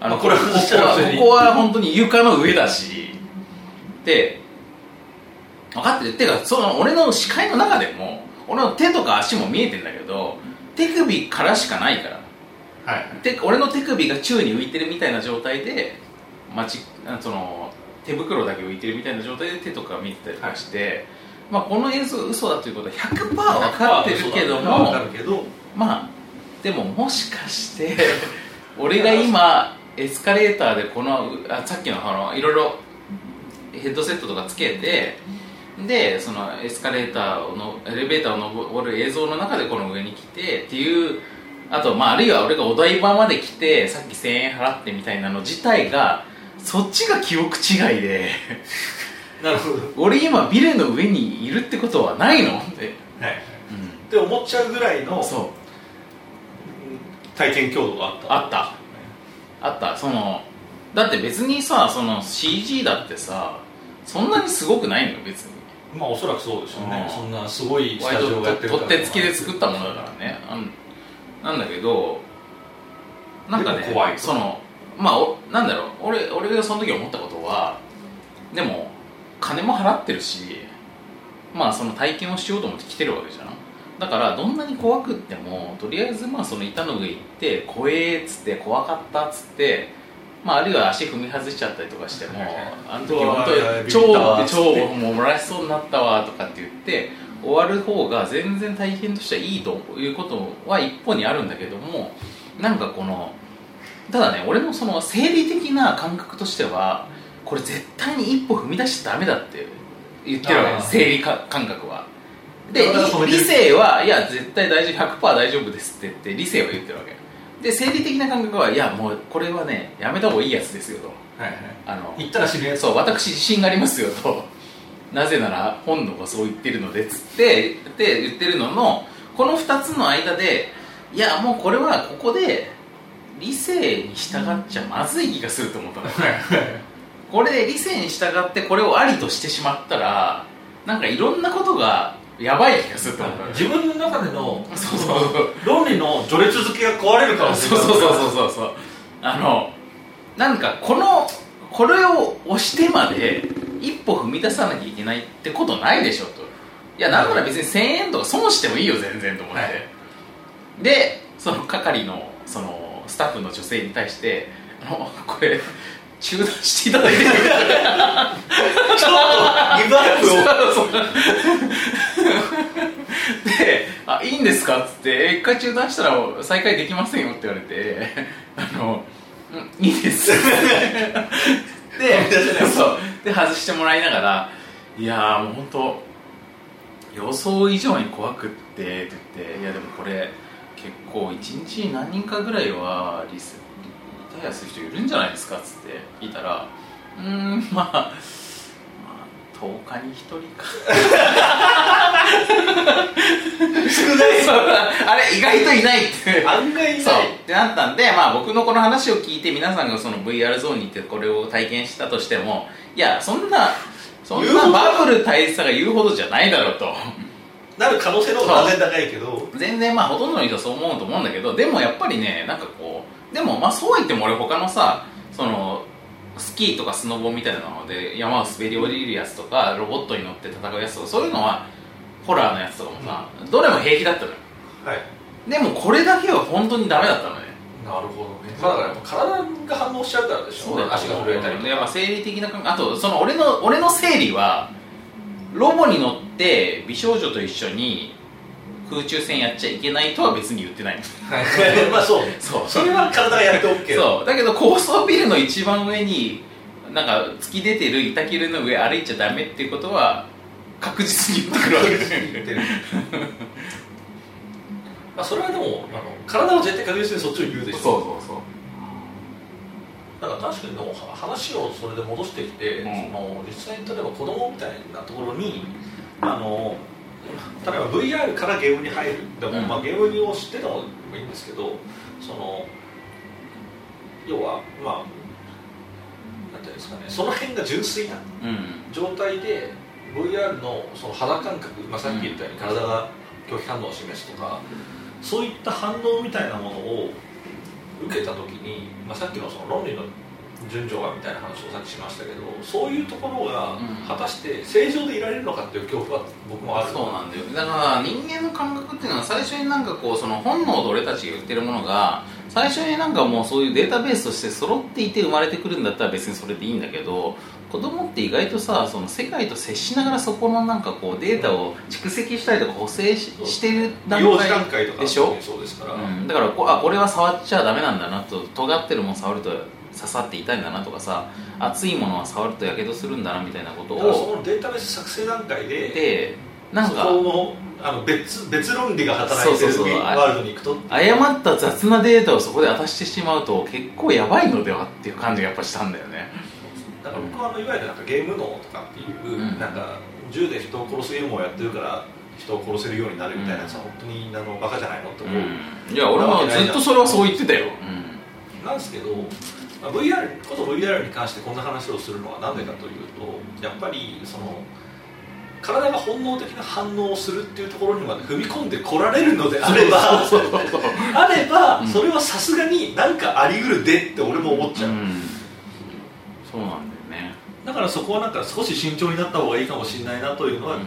あのまあこれはここはここは本当に床の上だしで分かってる。っていうかその俺の視界の中でも俺の手とか足も見えてんだけど手首からしかないから。はい。で俺の手首が宙に浮いてるみたいな状態で、まちあその手袋だけ浮いてるみたいな状態で手とか見てたりとかして、まあ、この映像が嘘だということは100%分かってるけど分もかるけどまあでももしかして 俺が今エスカレーターでこのあさっきのあのいろいろヘッドセットとかつけてでそのエスカレーターのエレベーターを登る映像の中でこの上に来てっていうあと、まあ、あるいは俺がお台場まで来てさっき1000円払ってみたいなの自体がそっちが記憶違いで。なるほど。俺今ビルの上にいるってことはないの？って、はい。うん。って思っちゃうぐらいのそう。体験強度があった。あった。あった。そのだって別にさその CG だってさそんなにすごくないのよ別に。まあおそらくそうですよね。うん。そんなすごいスタジオがやってる取って付きで作ったものだからね。あんなんだけどなんかね怖いそのまあおなんだろう。俺俺がその時思ったことはでも金も払ってるしまあその体験をしようと思って来てるわけじゃん。だからどんなに怖くってもとりあえずまあその板の上行って怖えっつって怖かったっつってまあ、あるいは足踏み外しちゃったりとかしてもあの時本当に超超もう漏らしそうになったわとかって言って終わる方が全然体験としてはいいということは一方にあるんだけどもなんかこのただね俺のその生理的な感覚としてはこれ絶対に一歩踏み出しちゃダメだって言ってるわけ生理か感覚は。で理性はいや絶対大丈夫100%大丈夫ですって言って理性は言ってるわけ。で生理的な感覚はいやもうこれはねやめた方がいいやつですよと。はいはい。あの行ったら死ぬやつ。そう私自信がありますよと。なぜなら本能がそう言ってるのでつってって言ってるののこの2つの間でいやもうこれはここで理性に従っちゃまずい気がすると思ったの。これで理性に従ってこれをありとしてしまったらなんかいろんなことがやばい気がすると思った自分の中でのそうそうそう。論理の序列付けが壊れるからそうそうそうそうそうそう。あのなんかこのこれを押してまで一歩踏み出さなきゃいけないってことないでしょと。いやなんなら別に1000円とか損してもいいよ全然と思って、はい。でその係のそのスタッフの女性に対してあのこれ中断していただいてちょっとギブアップを。で「あいいんですか?」っつって「一回中断したら再開できませんよ」って言われて「あのいいです」でそう。で外してもらいながら「いやもう本当予想以上に怖くって」って言って「いやでもこれ結構一日に何人かぐらいはリスリタイアする人いるんじゃないですか?」っつって聞いたら「うーんまあまあ10日に1人か」少ない。そうあれ意外といないって。案外いない。そう。ってなったんで、まあ、僕のこの話を聞いて皆さんがその VR ゾーンに行ってこれを体験したとしてもいやそんなそんなバブル大佐が言うほどじゃないだろうとなる可能性の方が全然高いけど。全然まあほとんどの人はそう思うと思うんだけどでもやっぱりねなんかこうでもまあそうは言っても俺他のさそのスキーとかスノボみたいなので山を滑り降りるやつとかロボットに乗って戦うやつとかそういうのはホラーのやつとかもさ、どれも平気だったのよ。はい。でもこれだけは本当にダメだったのね。なるほどね。まあだからやっぱ体が反応しちゃうからでしょ。うね足が震えたりとか。やっぱ生理的な感あとその俺の俺の生理はロボに乗って美少女と一緒に空中戦やっちゃいけないとは別に言ってないまあ そう。そう。それは体がやって OK そう。だけど高層ビルの一番上になんか突き出てる板切れの上歩いちゃダメっていうことは確実に言ってくるわけですまあそれはでもあの体は絶対確実にそっちを言うでしょ。そうそうそうだから確かにでもは話をそれで戻してきて、うん。その実際に例えば子供みたいなところにあの例えば VR からゲームに入る。でも、うん。まあ、ゲームを知ってたもいいんですけどその要はまあなんていうんですかね。その辺が純粋なうん。状態で VR のその肌感覚、まあ、さっき言ったように体が拒否反応を示すとか、そういった反応みたいなものを受けた時に、まあ、さっきのその論理の順序がみたいな話をさっきしましたけどそういうところがうん。果たして正常でいられるのかっていう恐怖は僕もあるそうなんだよ。だから人間の感覚っていうのは最初になんかこうその本能で俺たちが言ってるものが最初になんかもうそういうデータベースとして揃っていて生まれてくるんだったら別にそれでいいんだけど子供って意外とさその世界と接しながらそこのなんかこうデータを蓄積したりとか補正ししてる段階でしょ？そうですから、うん、だからこあこれは触っちゃダメなんだなと尖ってるもの触ると刺さって痛いんだなとかさ熱いものは触るとやけどするんだなみたいなことだからそをのデータベース作成段階ででなんそかこのあの別別論理が働いてるそうそうそう。ワールドに行くと誤った雑なデータをそこで渡してしまうと結構やばいのではっていう感じがやっぱしたんだよねだから僕はあのいわゆるなんかゲーム脳とかっていう、うん。なんか銃で人を殺すゲームをやってるから人を殺せるようになるみたいなやつは本当にあのバカじゃないのって思う、うん。いや俺もずっとそれはそう言ってたよ、なんですけど、まあ、VR こと VR に関してこんな話をするのは何でかというとやっぱりその体が本能的な反応をするっていうところにまで踏み込んでこられるのであればあれば、うん。それはさすがになんかあり得るでって俺も思っちゃう、うん。そうなんだだからそこはなんか少し慎重になった方がいいかもしれないなというのは、う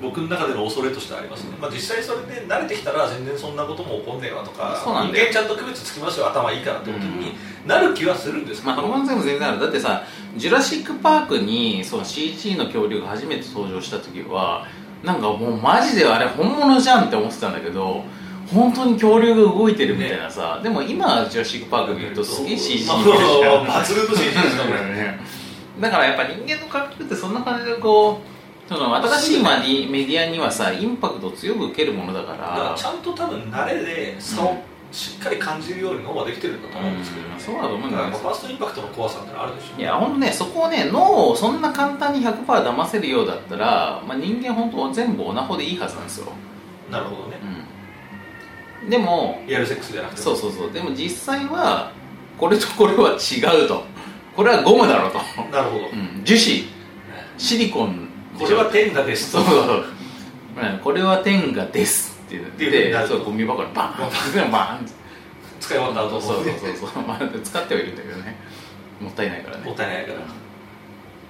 僕の中での恐れとしてありますね、まあ、実際それで慣れてきたら全然そんなことも起こんねえわとか人間ちゃんと区別つきますよ頭いいからってことになる気はするんですけまあ、ど、他の全然ある。だってさ「ジュラシック・パーク」に CG の恐竜が初めて登場した時はなんかもうマジであれ本物じゃんって思ってたんだけど本当に恐竜が動いてるみたいなさ、でも今ジュラシック・パーク見るとすげえ CG まあ見てるじゃん抜群の CG ですかね だからやっぱ人間の感覚ってそんな感じでこうその新しいマディメディアにはさインパクトを強く受けるものだかだかららちゃんと多分慣れで差をしっかり感じるように脳はできてるんだと思うんですけど、うん。そうだと思うんだかだよねらファーストインパクトの怖さってあるでしょ。いや本当ねそこをね脳をそんな簡単に100%騙せるようだったら、まあ、人間本当は全部オナホでいいはずなんですよ、なるほどね。うん、でもリアルセックスじゃなくてそうそうそう。でも実際はこれとこれは違うとこれはゴムだろうと、なるほど、うん、樹脂。シリコン。これは天下ですそうそう。これは天下です。って言っってそうゴミ箱にバンバン。バン使い終わった後そうそうそうそう、まあ、使ってはいるんだけどね。もったいないからね。もったいないから。っ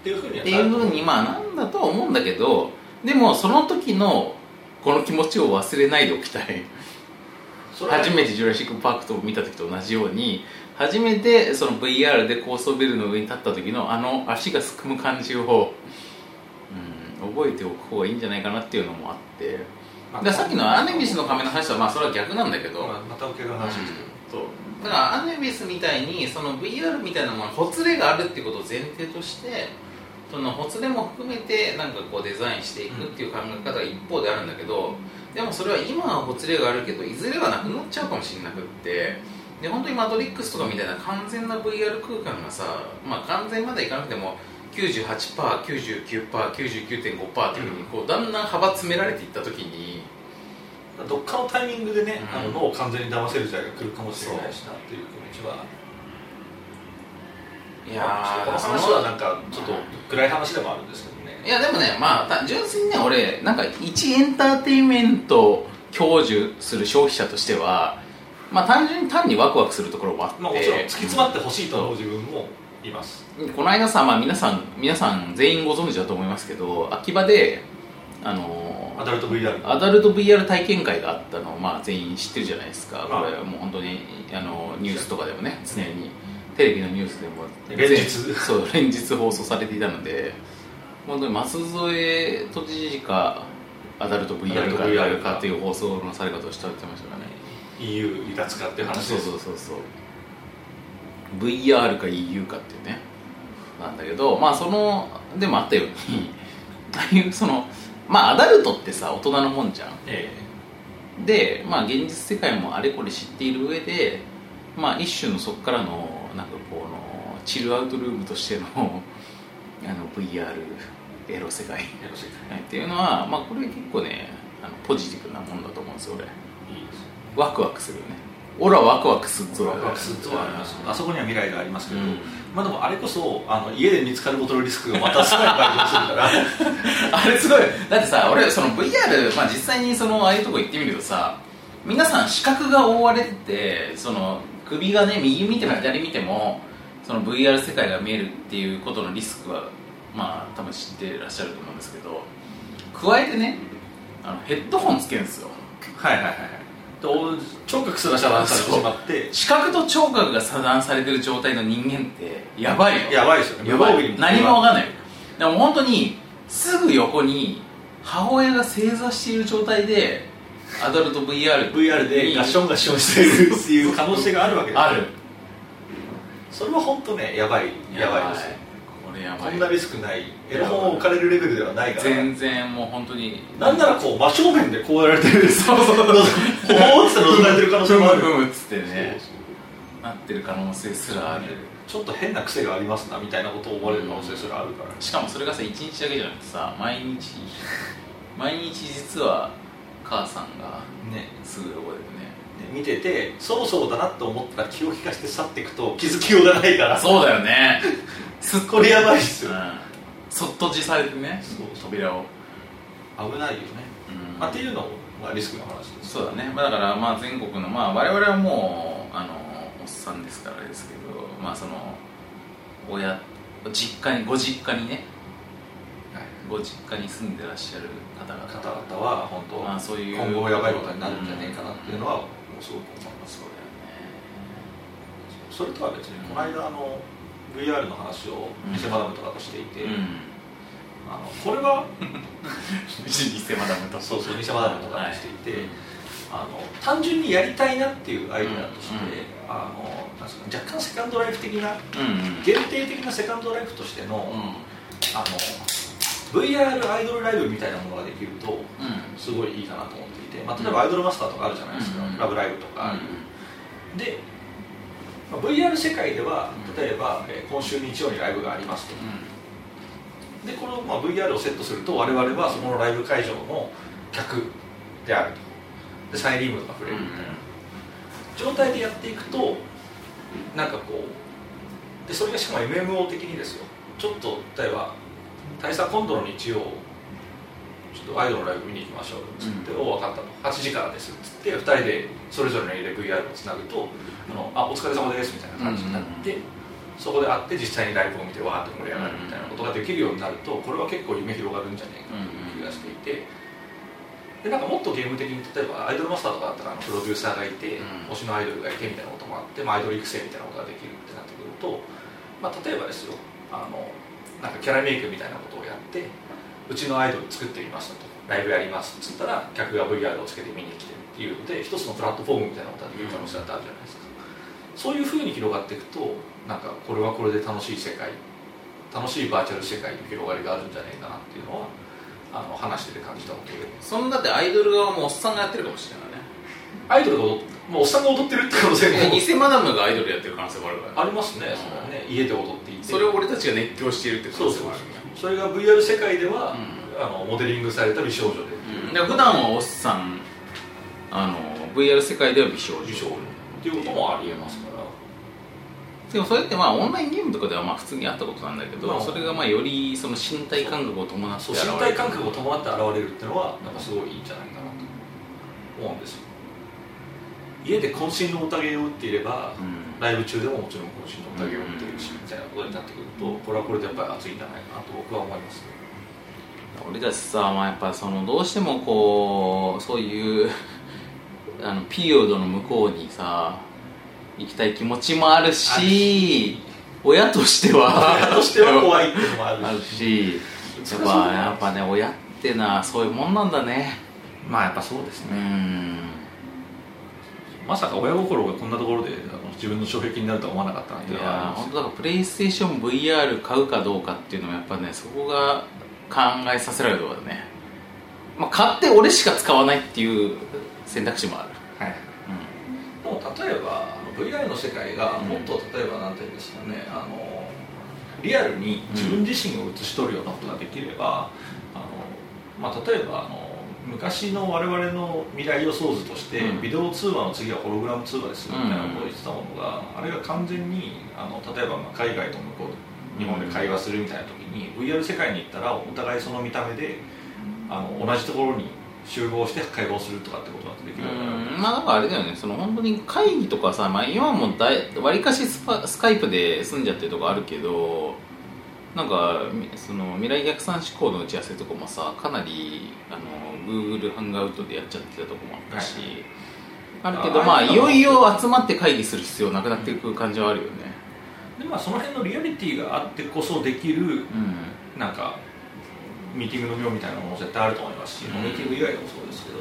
ていうふうにはっていうふうにまあなんだとは思うんだけどでもその時のこの気持ちを忘れないでおきたい。初めて「ジュラシック・パーク」と見た時と同じように初めてその VR で高層ビルの上に立った時のあの足がすくむ感じを、うん、覚えておく方がいいんじゃないかなっていうのもあって。まあでさっきのアネビスの仮面の話はまあそれは逆なんだけど、まあまた受けの話です。けど、そう。だからアネビスみたいにその VR みたいなものほつれがあるっていうことを前提としてそのほつれも含めてなんかこうデザインしていくっていう考え方が一方であるんだけどでもそれは今はほつれがあるけどいずれはなくなっちゃうかもしれなくってで本当にマトリックスとかみたいな完全な VR 空間がさ、まあ、完全までいかなくても 98%99%99.5% っていうふうにこうだんだん幅詰められていった時にどっかのタイミングでね、うん。あの脳を完全に騙せる時代が来るかもしれないしなっていう気持ちは。いいやーこの話はなんかちょっと暗い話でもあるんですけどね。いやでもねまあた純粋にね俺なんか一エンターテインメントを享受する消費者としてはまあ単純に単にワクワクするところもあって、まあもちろん突き詰まってほしいと思う自分もいます。この間さ、まあ、皆さん皆さん全員ご存知だと思いますけど秋葉であのーアダルト VR アダルト VR 体験会があったのを、まあ、全員知ってるじゃないですか、まあ。これはもう本当にあのニュースとかでもね常にテレビのニュースでも連日。そう連日放送されていたので本当に舛添都知事かアダルト VR か VR か。っていう放送のされ方をしてましたからね EU 離脱かっていう話そうそうそうそう。VR か EU かっていうね。なんだけどまあそのでもあったようにああいうそのまあアダルトってさ大人のもんじゃん。えでまあ現実世界もあれこれ知っている上でまあ一種のそこからのなんかこのチルアウトルームとしての あの VR エロ世界。っていうのはまあこれ結構ねあのポジティブなもんだと思うんですよ俺ワクワクするよね。俺はワクワクするぞ。ワクワクするとはありますあそこには未来がありますけど、うん。まあでもあれこそあの家で見つかることのリスクがまた少ない感じがするから。あれすごい。だってさ俺その VR、まあ、実際にそのああいうとこ行ってみるとさ皆さん視覚が覆われててその首がね右見ても左見てもその VR 世界が見えるっていうことのリスクはまあ多分知ってらっしゃると思うんですけど加えてねあのヘッドホンつけるんですよ。はいはいはいで聴覚すら遮断されてしまって。視覚と聴覚が遮断されてる状態の人間ってやばいよ。やばいですよね。何も分かんない。よでも本当にすぐ横に母親が正座している状態でアダルト VR, VR でガッションガッションしてるっていう可能性があるわけですよ。ある。それは本当ねやばいやばいですよこれやばい。こんなリスクない。エロ本を置かれるレベルではないから。全然もう本当に。なんならこう真正面でこうやられてる。そうそうそう。ほほーって覗かれてる可能性ふむもある。ふむっつってねそうそう。なってる可能性すらある。ちょっと変な癖がありますなみたいなことを思われる可能性すらあるから、しかもそれがさ1日だけじゃなくてさ毎日毎日実は母さんがね。すぐ横でね見ててそろそろだなと思ったら気を利かして去っていくと気づきようがないから。そうだよね。すっこれやばいっすよ。うん。そっと閉じされてねそう。扉を、危ないよね、うん。まあ、っていうのも、まあ、リスクの話です。そうだね、まあ、だからまあ全国の、まあ、我々はもうあのおっさんですからですけどまあその親実家にご実家にねはい。ご実家に住んでらっしゃる方々。方々は本当、まあそういう今後やばいことになるんじゃねえかなっていうのは、もうすごく思いますそうだそれとは別にこの間あの VR の話を店マダムとかとしていて、よねあのこれはうん偽マダムと。そうそう偽マダムとかとしていて、はい。あの単純にやりたいなっていうアイデアとして、うん。あのなんですか若干セカンドライフ的なうんうん。限定的なセカンドライフとしての,、うん。あの VR アイドルライブみたいなものができるとうん。すごいいいかなと思ってまあ、例えばアイドルマスターとかあるじゃないですか、うんラブライブとかで、まあ VR 世界では例えば、えー今週日曜にライブがありますとでこの、まあ、VR をセットすると我々はそこのライブ会場の客であると。でサインリームとか触れるみたいな状態でやっていくとなんかこうでそれがしかも MMO 的にですよ。ちょっと例えば大佐今度の日曜とアイドルのライブ見に行きましょうっつって、お分かったと8時からですっつって2人でそれぞれの家で VR をつなぐとあのあお疲れ様ですみたいな感じになって、そこで会って実際にライブを見てわーって盛り上がるみたいなことができるようになるとこれは結構夢広がるんじゃないかなという気がしていて。でなんかもっとゲーム的に例えばアイドルマスターとかだったらあのプロデューサーがいて、うん。推しのアイドルがいてみたいなこともあって、まあ、アイドル育成みたいなことができるってなってくると、まあ、例えばですよ。あのなんかキャラメイクみたいなことをやってうちのアイドル作ってみましたと。ライブやりますっつったら客が VR をつけて見に来てっていうので一つのプラットフォームみたいなことができる可能性だってあるじゃないですか、そういうふうに広がっていくとなんかこれはこれで楽しい世界楽しいバーチャル世界の広がりがあるんじゃないかなっていうのはあの話してて感じたことで。そんなだってアイドル側もおっさんがやってるかもしれないね。アイドルがもうおっさんが踊ってるって可能性も。偽マダムがアイドルやってる可能性もあるから。ねありますね、それはね家で踊っていて。それを俺たちが熱狂しているって可能性そうそうもあるよねそれが VR 世界では、うあのモデリングされた美少女で、うん、で普段はおっさんあの VR 世界では美少女。美少女っていうこともありえますから。でもそれってまあオンラインゲームとかではまあ普通にあったことなんだけど、まあそれがまあよりその身体感覚を伴ってそう現れる。身体感覚を伴って現れるっていうのはなんかすごいいいんじゃないかなと思うんですよ家で渾身の宴を打っていれば、うん。ライブ中でももちろん渾身の宴を打っているし、みたいなことになってくるとこれはこれでやっぱり熱いんじゃないかなと僕は思います俺たちさ、まあ、やっぱそのどうしてもこうそういう あのピリオドの向こうにさ行きたい気持ちもあるし親としては親としては怖いっていうのもあるし。あるしやっぱやっぱね親ってのはそういうもんなんだね。まあやっぱそうですうね、んまさか親心がこんなところで自分の障壁になるとは思わなかったなっていいうのはあや本当だからプレイステーション VR 買うかどうかっていうのはやっぱねそこが考えさせられるところだね、まあ、買って俺しか使わないっていう選択肢もある、はい。でも例えば VR の世界がもっと例えばなんていうんですかねあのリアルに自分自身を映し取るようなことができれば、あのまあ、例えばあの昔の我々の未来予想図として、うん。ビデオ通話の次はホログラム通話ですよみたいなことを言ってたものが、あれが完全にあの例えばまあ海外と向こう日本で会話するみたいな時に、VR 世界に行ったらお互いその見た目であの同じところに集合して会話をするとかってことができるようになん。まあだからあれだよね。その本当に会議とかさ、まあ、今はもわりかしスパスカイプで済んじゃってるとこあるけどなんかみその未来逆算思考の打ち合わせとかもさかなりあの Google ハンガウトでやっちゃってたとこもあったし、あるけどあまあいよいよ集まって会議する必要なくなっていく感じはあるよね。でまあその辺のリアリティがあってこそできるうん。なんかミーティングの妙みたいなものも絶対あると思いますし、うん。ミーティング以外でもそうですけど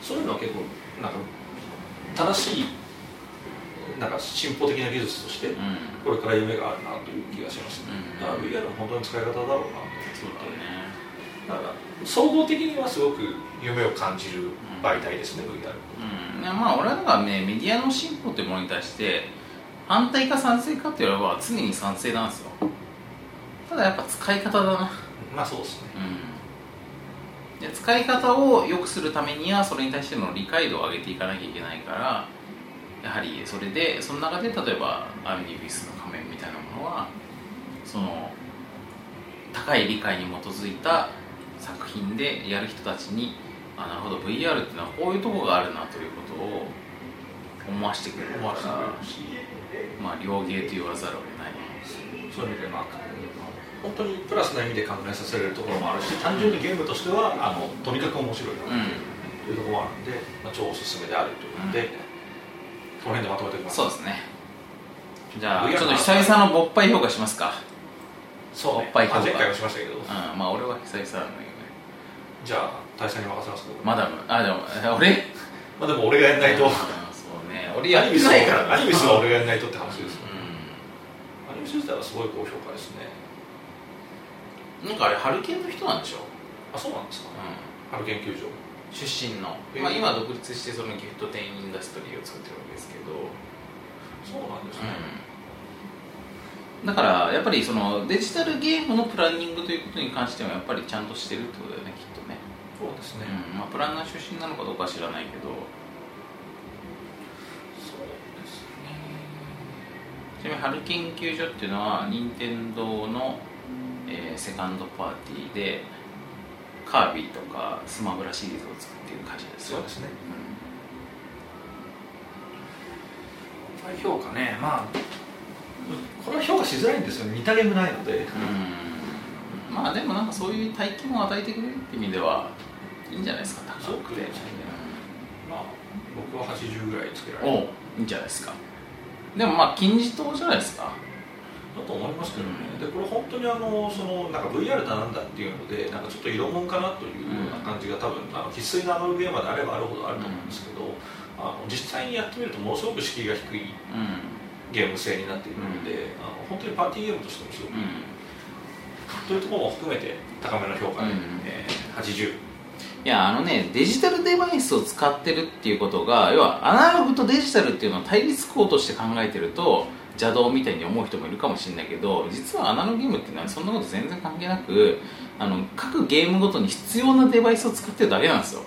そういうのは結構なんか正しいなんか進歩的な技術としてうん。これから夢があるなという気がしますね、うん。だから VR の本当に使い方だろうなとそうだね。だから総合的にはすごく夢を感じる媒体ですね、VR うん。いやまあ俺らねメディアの進歩というものに対して反対か賛成かって言われば常に賛成なんですよ。ただやっぱ使い方だな。まあそうですね。うん。で使い方を良くするためにはそれに対しての理解度を上げていかなきゃいけないからやはりそれでその中で例えばアルニビスの仮面みたいなものはその高い理解に基づいた作品でやる人たちにあなるほど VR っていうのはこういうとこがあるなということを思わせてくれるかまあ両芸と言わざるを得ない。そういう意味でまあ本当にプラスな意味で考えさせられるところもあるし単純にゲームとしてはあのとにかく面白い。なうん。というところもあるんで、まあ、超おすすめであるというので、この辺でまとめておきます。そうですね。じゃあちょっと久々の勃発評価しますか。そうね。おっぱい評価。まあ前回もしましたけど、うん。まあ俺は久々なんだけど。ねじゃあ大佐に任せますけどマダムあでもえ俺？まあでも俺がやんないと。うんそうね。俺やってないからアニメスは俺がやんないとって話ですよ。うアニメス自体はすごい高評価ですね。んなんかあれハルケンの人なんでしょ？あそうなんですか？う春研究所ん出身の、えー。まあ、今独立してそのギフト店インダストリーを作ってるわけですけど、そうなんですね、うん、だからやっぱりそのデジタルゲームのプランニングということに関してはやっぱりちゃんとしてるってことだよね、そうですね、うんまあ、プランナー出身なのかどうかは知らないけど。そうですね。ちなみに春研究所っていうのは任天堂の、えーセカンドパーティーでカービィとかスマブラシリーズを作っている会社ですよ。そうですね。う高評価ね。まあこれは評価しづらいんですよ似たゲームないので。ん、うん、まあでもなんかそういう体験を与えてくれるって意味ではいいんじゃないですか高くて。まあ僕は80ぐらいつけられる。ういいんじゃないですか。でもまあ金字塔じゃないですか。だと思いますけどね、でこれ本当にあのそのなんか VR だなんだっていうのでなんかちょっと色物かなというような感じが多分あの生粋のアナログゲーマーであればあるほどあると思うんですけど、あの実際にやってみるとものすごく敷居が低いうん。ゲーム性になっているので、あの本当にパーティーゲームとしてもすごくというところも含めて高めの評価で、うん。えー80いやあのねデジタルデバイスを使ってるっていうことが要はアナログとデジタルっていうのを対立項として考えてると邪道みたいに思う人もいるかもしれないけど実はアナログゲームっていうのはそんなこと全然関係なくあの各ゲームごとに必要なデバイスを使ってるだけなんですよ。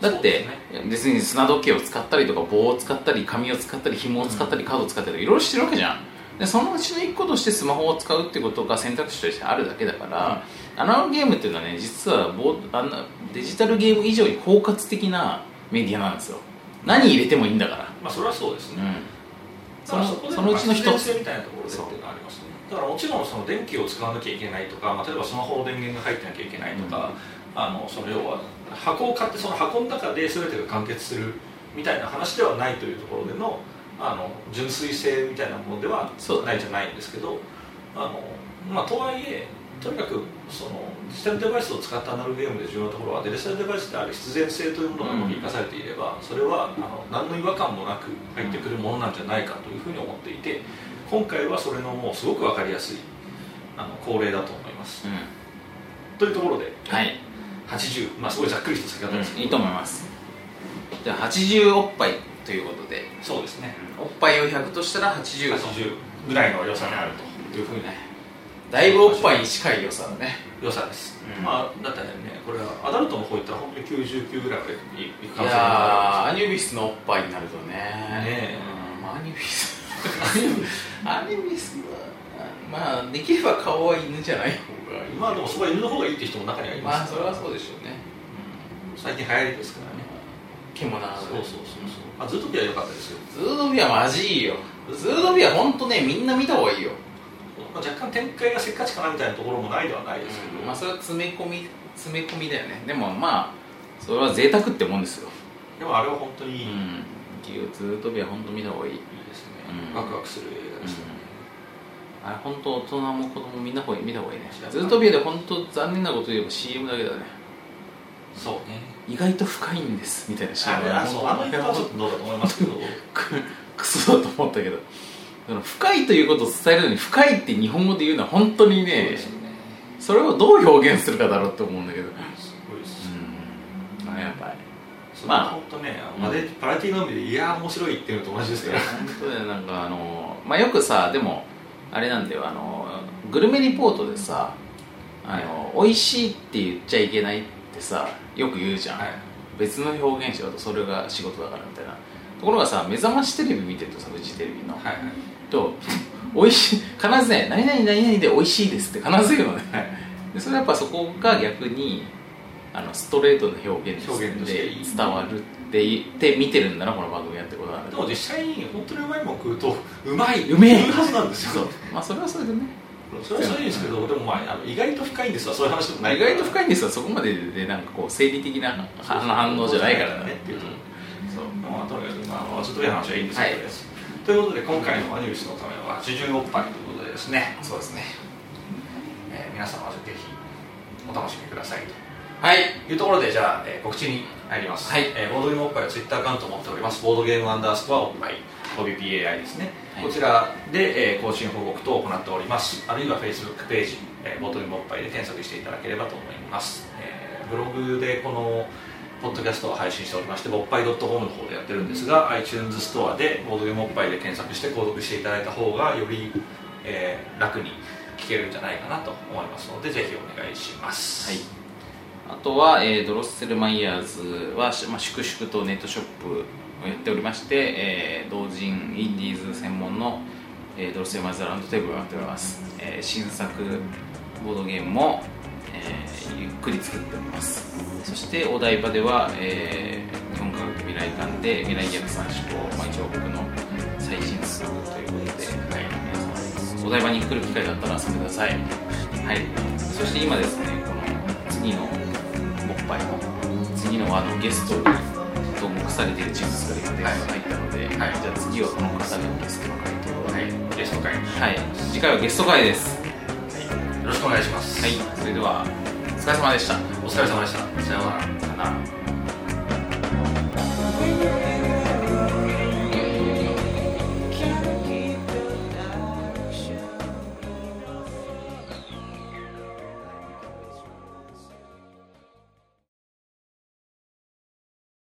だって、別に砂時計を使ったりとか棒を使ったり紙を使ったり紐を使ったりカードを使ったりいろいろしてるわけじゃん。でそのうちの1個としてスマホを使うってことが選択肢としてあるだけだから、アナログゲームっていうのはね実はボーあんなデジタルゲーム以上に包括的なメディアなんですよ。何入れてもいいんだから。まあそれはそうですね、うん。そのそのうちの一つ。みたいなところでっていうのがありますね。だからもちろんその電気を使わなきゃいけないとか、まあ、例えばスマホの電源が入ってなきゃいけないとか、あのその要は箱を買ってその箱の中で全てが完結するみたいな話ではないというところでのあの純粋性みたいなものではそうないじゃないんですけどあの、まあ、とはいえとにかくそのデジタルデバイスを使ったアナログゲームで重要なところはデジタルデバイスである必然性というものがうまく生かされていれば、それはあの何の違和感もなく入ってくるものなんじゃないかというふうに思っていて今回はそれのもうすごく分かりやすいあの恒例だと思います。うん。というところではい、80、まあ、すごいざっくりとした書き方ですけど、いいと思います。じゃあ80おっぱいということで。そうですね。おっぱいを100としたら80 80ぐらいの良さにあるというふうにだいぶおっぱいに近い良さだね良さです、うん。まあだってねこれはアダルトの方行ったら本当に99ぐらいまでいくい可能性があやーアニュビスのおっぱいになるとね。ねえ。うんまあアニュビス アニュビスはまあできれば顔は犬じゃない方がいい。るまあでもそこは犬の方がいいって人も中にはいまますあそれはそうでしょうね。最近流行りですからね。獣そうそうそうそう、まあ、ズートピア良かったですよ、ズードビアマジいいよ。ズードビア本当ねみんな見た方がいいよまあ、若干展開がせっかちかなみたいなところもないではないですけど、まあそれは詰め込み詰め込みだよね。でもまあそれは贅沢ってもんですよ。でもあれは本当にいい,、いいうん。ズードビア本当見た方がいい。ですね、うん。ワクワクする映画でしたね、あれ本当大人も子供みんな方見た方がいいね。知らないズートビアで本当残念なこと言えば CM だけだね。そうね。意外と深いんですみたいな CM あれあそうあの言い方はちょっとどうだと思いますけど。くクソだと思ったけど深いということを伝えるのに深いって日本語で言うのは本当にねねそれをどう表現するかだろうって思うんだけど。すごいです、うん。やばい。それまあ。は本当ね、まあ、でパラティの海でいやー面白いっていうのと同じですから。本当だよ。なんかあのまあよくさでもあれなんだよ。あのグルメリポートでさあの、美味しいって言っちゃいけないってさよく言うじゃん、はい。別の表現しようとそれが仕事だからみたいな。ところがさ目覚ましテレビ見てるとさフジテレビの、はいはいと美味しい必ずね「何々何々で美味しいです」って必ず言うのね、はいでそれはやっぱそこが逆にあのストレートの表現で伝わるって言って見てるんだなこの番組やってことなんだでも実際に本当にうまいもん食うとうまいうめえ。はずなんですよ。まあそれはそれでね。それはそれでいいんですけどでもまああの意外と深いんですわ。そういう話でもない意外と深いんですよそこまででなんかこう生理的な反反応じゃないからね。ねっていうと。そう。まあ、とにかく、まあ、ちょっといい話はいいんですけど、はいということで今回のアニュースのためは受順おっぱいということでですね、そうですね。えー皆様ぜひお楽しみください。はい。というところでじゃあ、えー告知に入ります、はい。えーボードゲームおっぱいはツイッターアカウントを持っております。ボードゲームアンダースコアおっぱい OBPAI ですね、はい。こちらで、えー更新報告等を行っております。あるいは Facebook ページ、えーボードゲームおっぱいで検索していただければと思います、えーブログでこのポッドキャストを配信しておりまして、ぼっぱい .com の方でやってるんですが、iTunes ストアでボードゲームおっぱいで検索して購読していただいた方が、より、えー楽に聞けるんじゃないかなと思いますので、ぜひお願いします。はい。あとは、えードロッセルマイヤーズは、しまあ、粛々とネットショップをやっておりまして、えー同人インディーズ専門の、えードロッセルマイヤーズラウンドテーブルをやっております、えー新作ボードゲームも、えーゆっくり作っております。そしてお台場では、えー日本科学未来館で未来逆算思考、まあ、一応僕の最新作ということで、はい、お台場に来る機会があったら遊んでください。はい。そして今ですねこの次のボッパイの次のあのゲストにと目されている人物が今電話が入ったので、はい。じゃあ次はこの方がゲストの回ということで、はい、ゲスト会、よはい、次回はゲスト会ですろしくお願いします。はいそれではお疲れ様でしたお疲れ様でした。さようなら。